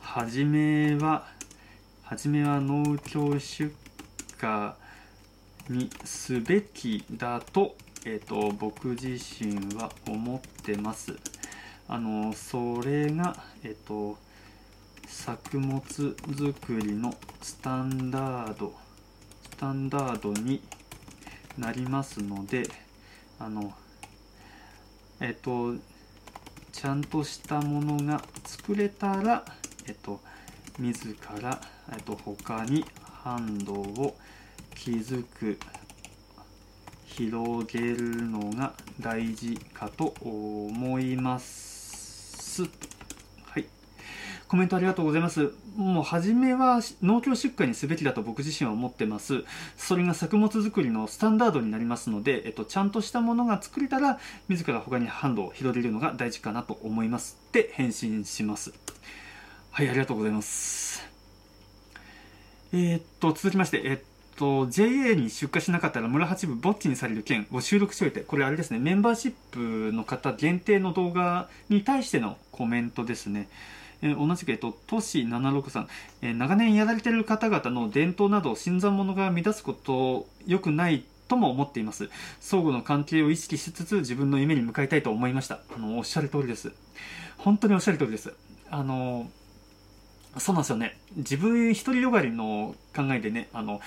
初めは、初めは農協出荷にすべきだと、えっと、僕自身は思ってます。あの、それが、えっと、作物作りのスタンダードスタンダードになりますのであのえっとちゃんとしたものが作れたらえっと自ら、えっと、他に販路を築く広げるのが大事かと思います。コメントありがとうございます。もう初めは農協出荷にすべきだと僕自身は思ってます。それが作物作りのスタンダードになりますので、えっと、ちゃんとしたものが作れたら、自ら他に販路を広げるのが大事かなと思いますって返信します。はい、ありがとうございます。えー、っと、続きまして、えっと、JA に出荷しなかったら村八部ぼっちにされる件を収録しておいて、これあれですね、メンバーシップの方限定の動画に対してのコメントですね。えー、同じく、えっと、都市763、えー、長年やられている方々の伝統など新参者が乱すこと良くないとも思っています。相互の関係を意識しつつ自分の夢に向かいたいと思いました。あの、おっしゃる通りです。本当におっしゃる通りです。あの、そうなんですよね。自分一人よがりの考えでね、あの、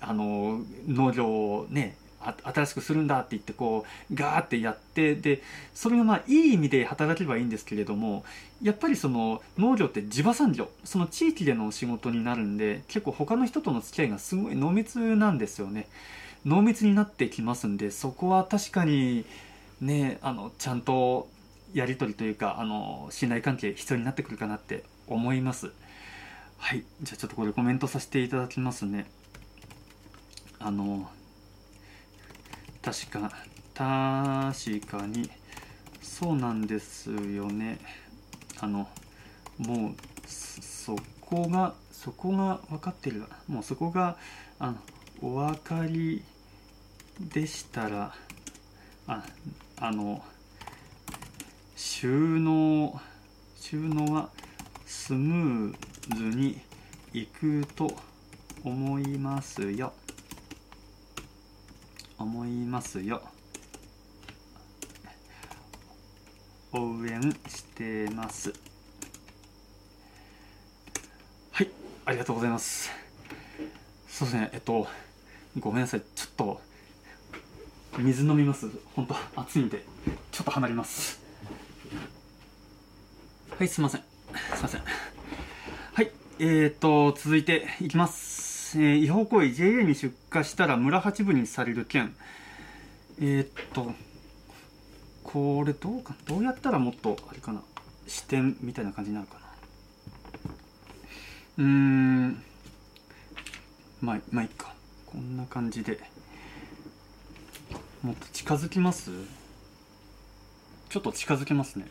あの、農業をね、新しくするんだって言ってこうガーってやってでそれがまあいい意味で働けばいいんですけれどもやっぱりその農業って地場産業その地域での仕事になるんで結構他の人との付き合いがすごい濃密なんですよね。濃密になってきますんでそこは確かにねあのちゃんとやり取りというかあの信頼関係必要になってくるかなって思います。はい。じゃあちょっとこれコメントさせていただきますね。あの確か確かにそうなんですよね。あのもうそこがそこが分かってるもうそこがあのお分かりでしたらああの収納収納はスムーズにいくと思いますよ。思いますよ応援してます。はいありがとうございます。そうですねえっとごめんなさい。ちょっと水飲みます。本当暑いんでちょっと離れます。はいすいません。すいません。はいえーと、続いていきます。えー、違法行為 JA に出荷したら村八分にされる件。えー、っと、これどうか、どうやったらもっと、あれかな、視点みたいな感じになるかな。うーん、まあ、まあいいか。こんな感じで。もっと近づきます？ちょっと近づけますね。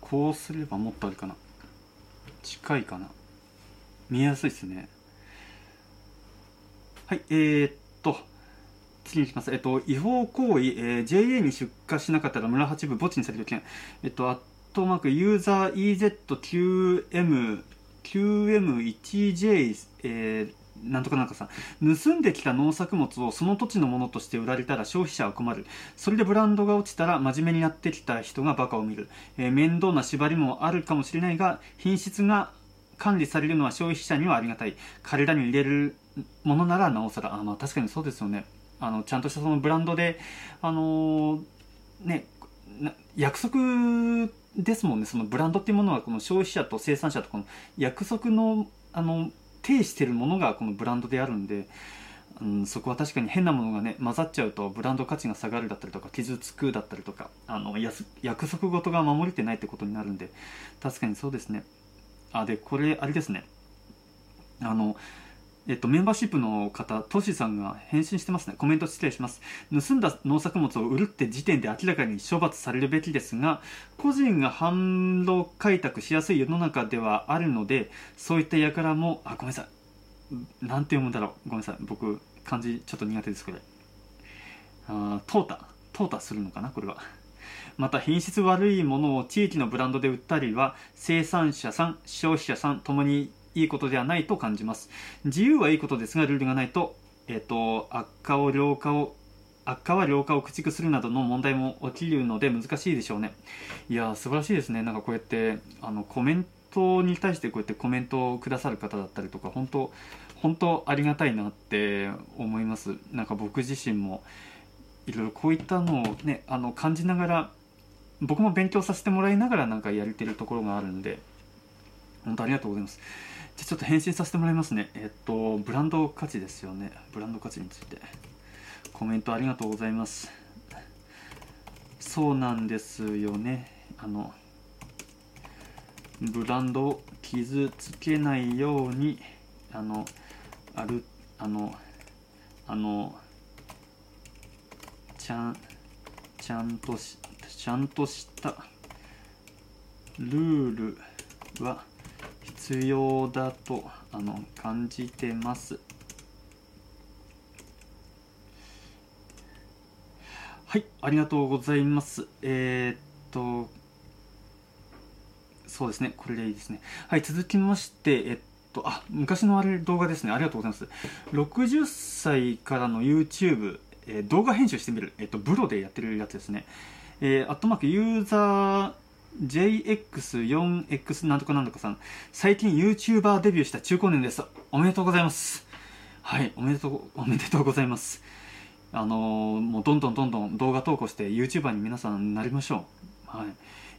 こうすればもっとあるかな。近いかな。見えやすいですね。はい、えー、っと、次に行きます。えっと、違法行為、えー、JA に出荷しなかったら村八部墓地にされる件。えっと、アットマーク、ユーザー EZQM、QM1J、えー、なんとかなんかさ盗んできた農作物をその土地のものとして売られたら消費者は困る。それでブランドが落ちたら真面目になってきた人がバカを見る、えー、面倒な縛りもあるかもしれないが品質が管理されるのは消費者にはありがたい。彼らに入れるものならなおさら。あまあ確かにそうですよね。あのちゃんとしたそのブランドであの、ね約束ですもんねそのブランドっていうものはこの消費者と生産者とこの約束のあの呈してるものがこのブランドであるんで、うん、そこは確かに変なものがね混ざっちゃうとブランド価値が下がるだったりとか傷つくだったりとかあの約束事が守れてないってことになるんで確かにそうですね。あでこれあれですね。あのえっと、メンバーシップの方、トシさんが返信してますね。コメント失礼します。盗んだ農作物を売るって時点で明らかに処罰されるべきですが、個人が販路開拓しやすい世の中ではあるので、そういった輩も、あ、ごめんなさい。なんて読むんだろう。ごめんなさい。僕、漢字ちょっと苦手です、これ。あ淘汰。淘汰するのかな、これは。また品質悪いものを地域のブランドで売ったりは生産者さん消費者さんともにいいことではないと感じます。自由はいいことですがルールがないと,、えーと、悪化を良化を悪化は良化を駆逐するなどの問題も起きるので難しいでしょうね。いや素晴らしいですね。なんかこうやってあのコメントに対してこうやってコメントをくださる方だったりとか本当本当ありがたいなって思います。なんか僕自身もいろいろこういったのをねあの感じながら僕も勉強させてもらいながらなんかやれてるところがあるんで本当ありがとうございます。ちょっと返信させてもらいますね。えっと、ブランド価値ですよね。ブランド価値について。コメントありがとうございます。そうなんですよね。あの、ブランドを傷つけないように、あの、ある、あの、あの、ちゃん、ちゃんとし、ちゃんとしたルールは、必要だとあの感じてます。はい、ありがとうございます。えー、っと、そうですね、これでいいですね。はい、続きまして、えっと、あ、昔のあれ動画ですね。ありがとうございます。60歳からの YouTube、えー、動画編集してみる、えっと、ブロでやってるやつですね。えー、アットマークユーザー JX4X なんとかなんとかさん、最近 YouTuber デビューした中高年です。おめでとうございます。はい、おめでとう、おめでとうございます。あのー、もうどんどんどんどん動画投稿して YouTuber に皆さんなりましょう。はい。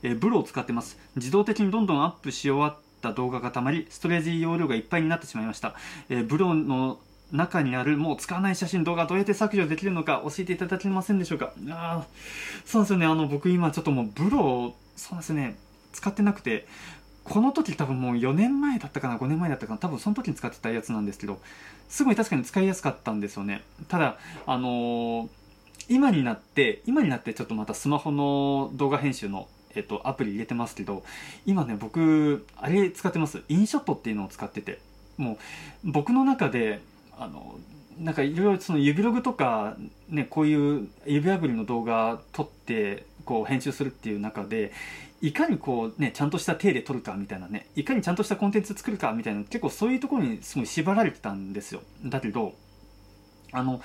えー、ブロを使ってます。自動的にどんどんアップし終わった動画がたまり、ストレージ容量がいっぱいになってしまいました。えー、ブロの中にあるもう使わない写真動画どうやって削除できるのか教えていただけませんでしょうかあそうですよねあの僕今ちょっともうブロそうですね。使ってなくてこの時多分もう4年前だったかな5年前だったかな多分その時に使ってたやつなんですけどすごい確かに使いやすかったんですよね。ただあのー、今になって今になってちょっとまたスマホの動画編集のえっと、アプリ入れてますけど今ね僕あれ使ってます。インショットっていうのを使っててもう僕の中であのなんかいろいろその指ログとか、ね、こういう指あぶりの動画撮ってこう編集するっていう中でいかにこうねちゃんとした手で撮るかみたいなねいかにちゃんとしたコンテンツ作るかみたいな結構そういうところにすごい縛られてたんですよ。だけどあの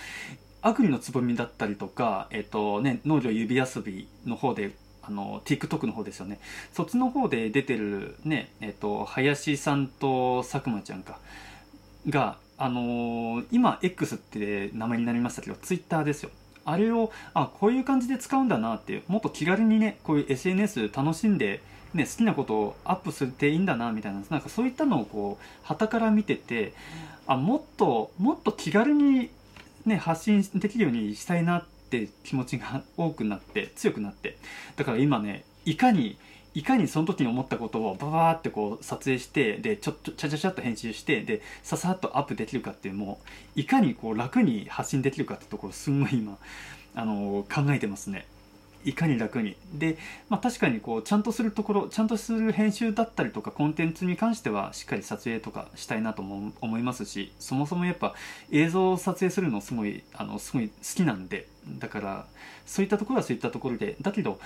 アグリのつぼみだったりとか、えっとね、農業指遊びの方であの TikTok の方ですよね。そっちの方で出てるねえっと林さんと佐久間ちゃんかがあのー、今 X って名前になりましたけど Twitter ですよ。あれをあこういう感じで使うんだなってもっと気軽にねこういう SNS 楽しんでね、好きなことをアップするっていいんだなみたいななんかそういったのをこう旗から見ててあもっともっと気軽に、ね、発信できるようにしたいなって気持ちが多くなって強くなって。だから今ねいかにいかにその時に思ったことをババーってこう撮影してでちょっとちゃちゃちゃっと編集してでささっとアップできるかっていうもういかにこう楽に発信できるかってところすんごい今あの考えてますね。いかに楽にで、まあ、確かにこうちゃんとするところちゃんとする編集だったりとかコンテンツに関してはしっかり撮影とかしたいなとも思いますしそもそもやっぱ映像を撮影するのすごいあのすごい好きなんでだからそういったところはそういったところでだけど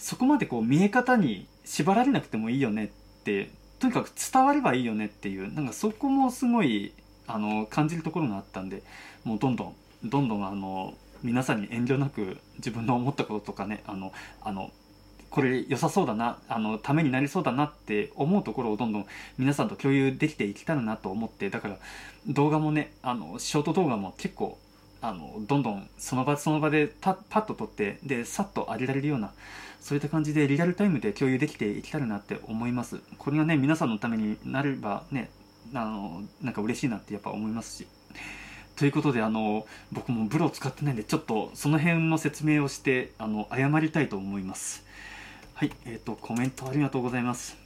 そこまでこう見え方に縛られなくてもいいよねってとにかく伝わればいいよねっていうなんかそこもすごいあの感じるところがあったんでもうどんどんどんどんあの皆さんに遠慮なく自分の思ったこととかねあのあのこれ良さそうだなあのためになりそうだなって思うところをどんどん皆さんと共有できていけたらなと思ってだから動画もねあのショート動画も結構あのどんどんその場その場でパッと撮ってでさっと上げられるようなそういった感じでリアルタイムで共有できていけたらなって思います。これがね皆さんのためになればねあのなんか嬉しいなってやっぱ思いますし。ということであの僕もブロー使ってないんでちょっとその辺の説明をしてあの謝りたいと思います。はいえっ、ー、とコメントありがとうございます。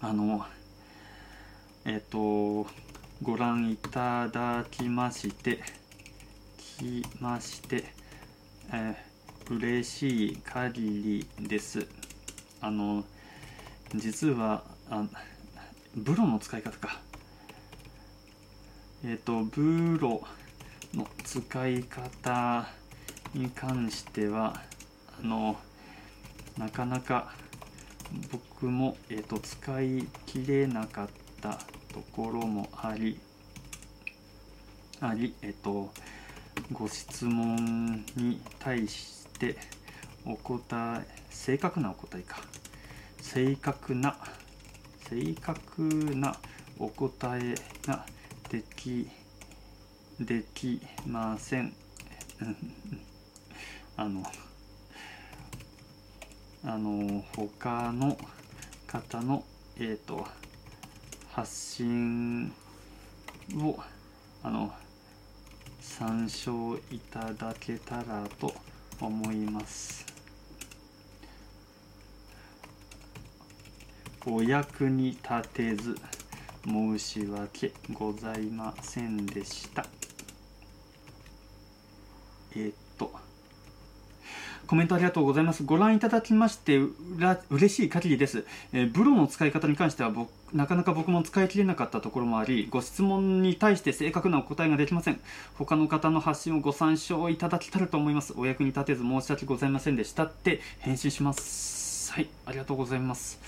あのえっ、ー、とご覧いただきましてきまして、えー、嬉しい限りです。あの、実は、あブロの使い方か。えっ、ー、と、ブロの使い方に関しては、あの、なかなか僕も、えーと、使い切れなかったところもあり、あり、えっ、ー、と、ご質問に対してお答え正確なお答えか。正確な正確なお答えができできません。あのあの他の方のえっ、ー、と発信をあの参照いただけたらと思います。お役に立てず申し訳ございませんでした。え、っとコメントありがとうございます。ご覧いただきましてうら嬉しい限りです、えー、ブロの使い方に関しては僕なかなか僕も使い切れなかったところもあり、ご質問に対して正確なお答えができません。他の方の発信をご参照いただけたらと思います。お役に立てず申し訳ございませんでしたって返信します。はい、ありがとうございます。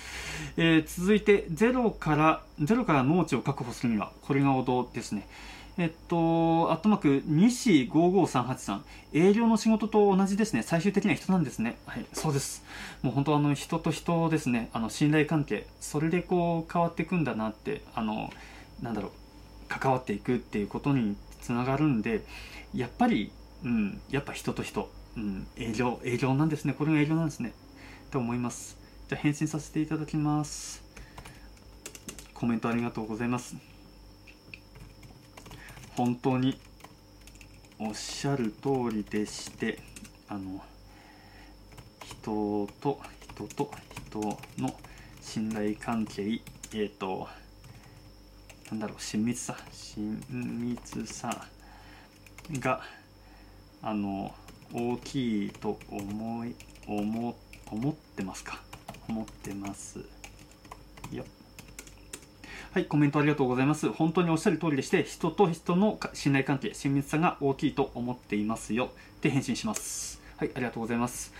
えー、続いて、ゼロから、ゼロから農地を確保するには、これが王道ですね。えっと、アットマーク、西5538さん。営業の仕事と同じですね。最終的には人なんですね。はい、そうです。もう本当あの、人と人ですね。あの、信頼関係。それでこう、変わっていくんだなって、あの、なんだろう、関わっていくっていうことにつながるんで、やっぱり、うん、やっぱ人と人。うん、営業、営業なんですね。これが営業なんですね。と思います。じゃあ、返信させていただきます。コメントありがとうございます。本当におっしゃる通りでしてあの人と人と人の信頼関係えっ、ー、となんだろう親密さ親密さがあの大きいと思い思思ってますか？思ってますよ。はい、コメントありがとうございます。本当におっしゃる通りでして、人と人の信頼関係、親密さが大きいと思っていますよ。って返信します。はい、ありがとうございます。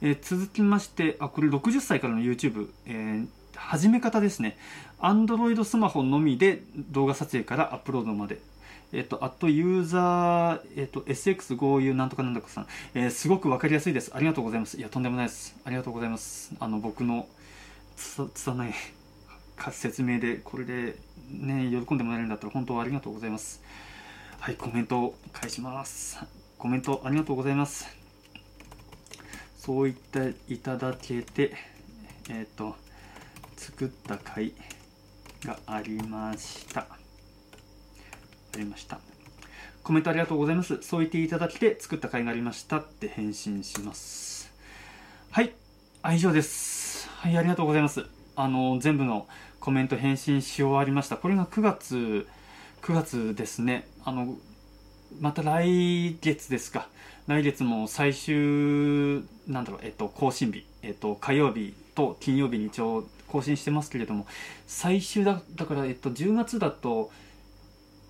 えー、続きまして、あ、これ60歳からの YouTube、えー、始め方ですね。Android スマホのみで動画撮影からアップロードまで。えっと、あとユーザー、えっと、SX5U なんとかなんだかさん、えー、すごくわかりやすいです。ありがとうございます。いや、とんでもないです。ありがとうございます。あの、僕のつ、つたないか説明でこれでね喜んでもらえるんだったら本当ありがとうございます。はいコメントを返します。コメントありがとうございます。そう言っていただけてえっ、と作った回がありました。ありました。コメントありがとうございます。そう言っていただきて作った回がありましたって返信します。はい以上です。はいありがとうございます。あの全部のコメント返信し終わりました。これが9月9月ですね。あのまた来月ですか。来月も最終なんだろうえっと更新日。えっと火曜日と金曜日に一応更新してますけれども最終だだからえっと10月だと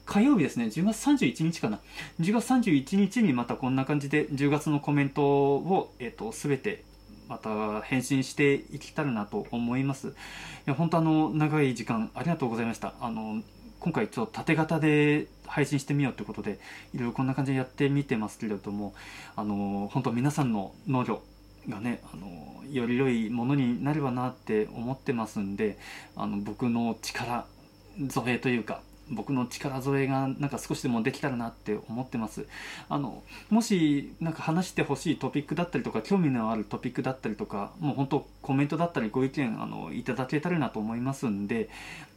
火曜日ですね。10月31日かな。10月31日にまたこんな感じで10月のコメントを、えっと、全てまた返信していけたらなと思います。いや本当あの長い時間ありがとうございました。あの今回ちょっと縦型で配信してみようということでいろいろこんな感じでやってみてますけれどもあの本当皆さんの農業がねあのより良いものになればなって思ってますんであの僕の力造営というか僕の力添えがなんか少しでもできたらなって思ってます。あのもし何か話してほしいトピックだったりとか興味のあるトピックだったりとかもう本当コメントだったりご意見あのいただけたらなと思いますんで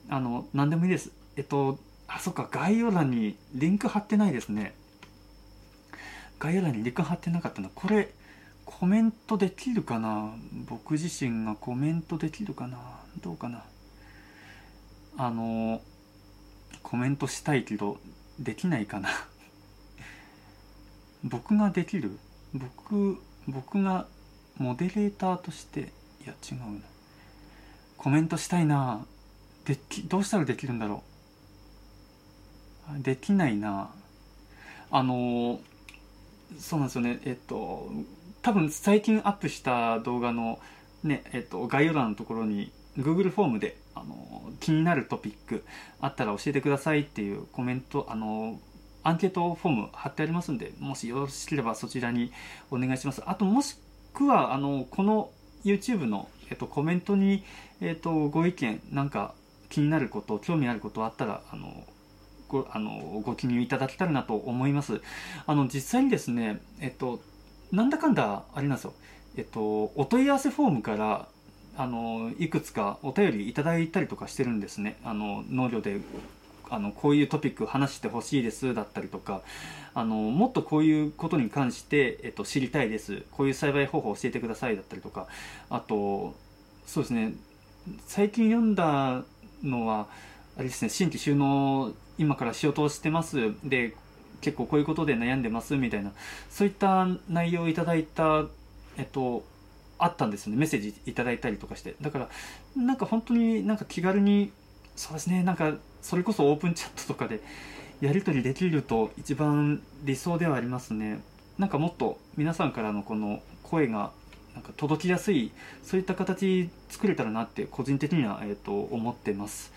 あの何でもいいです。えっとあそっか概要欄にリンク貼ってないですね。概要欄にリンク貼ってなかったなこれコメントできるかな？僕自身がコメントできるかな？どうかな？あのコメントしたいけどできないかな。僕ができる？僕僕がモデレーターとして？いや違うな。コメントしたいな。できどうしたらできるんだろう？できないな。あのそうなんですよね。えっと多分最近アップした動画のねえっと概要欄のところに Google フォームであの気になるトピックあったら教えてくださいっていうコメントあのアンケートフォーム貼ってありますんでもしよろしければそちらにお願いします。あともしくはあのこの YouTube の、えっと、コメントに、えっと、ご意見なんか気になること興味あることあったらあのごあのご記入いただけたらなと思います。あの実際にですねえっとなんだかんだあれなんですよ。えっとお問い合わせフォームからあのいくつかお便りいただいたりとかしてるんですね。あの農業であのこういうトピック話してほしいですだったりとか。あのもっとこういうことに関して、えっと、知りたいです。こういう栽培方法教えてくださいだったりとか。あとそうですね。最近読んだのはあれですね。新規収納今からしようとしてます。で結構こういうことで悩んでますみたいな。そういった内容をいただいたえっとあったんですよね。メッセージいただいたりとかして。だからなんか本当になんか気軽にそうですね。なんかそれこそオープンチャットとかでやり取りできると一番理想ではありますね。なんかもっと皆さんからのこの声がなんか届きやすいそういった形作れたらなって個人的には、えーと、思ってます。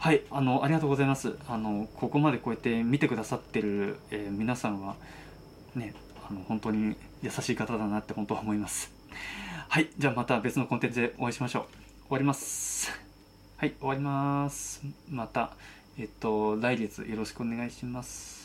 はい。あのありがとうございます。あのここまでこうやって見てくださってる、えー、皆さんはねあの本当に優しい方だなって本当は思います。はい。じゃあまた別のコンテンツでお会いしましょう。終わります。はい、終わります。また、えっと、来月よろしくお願いします。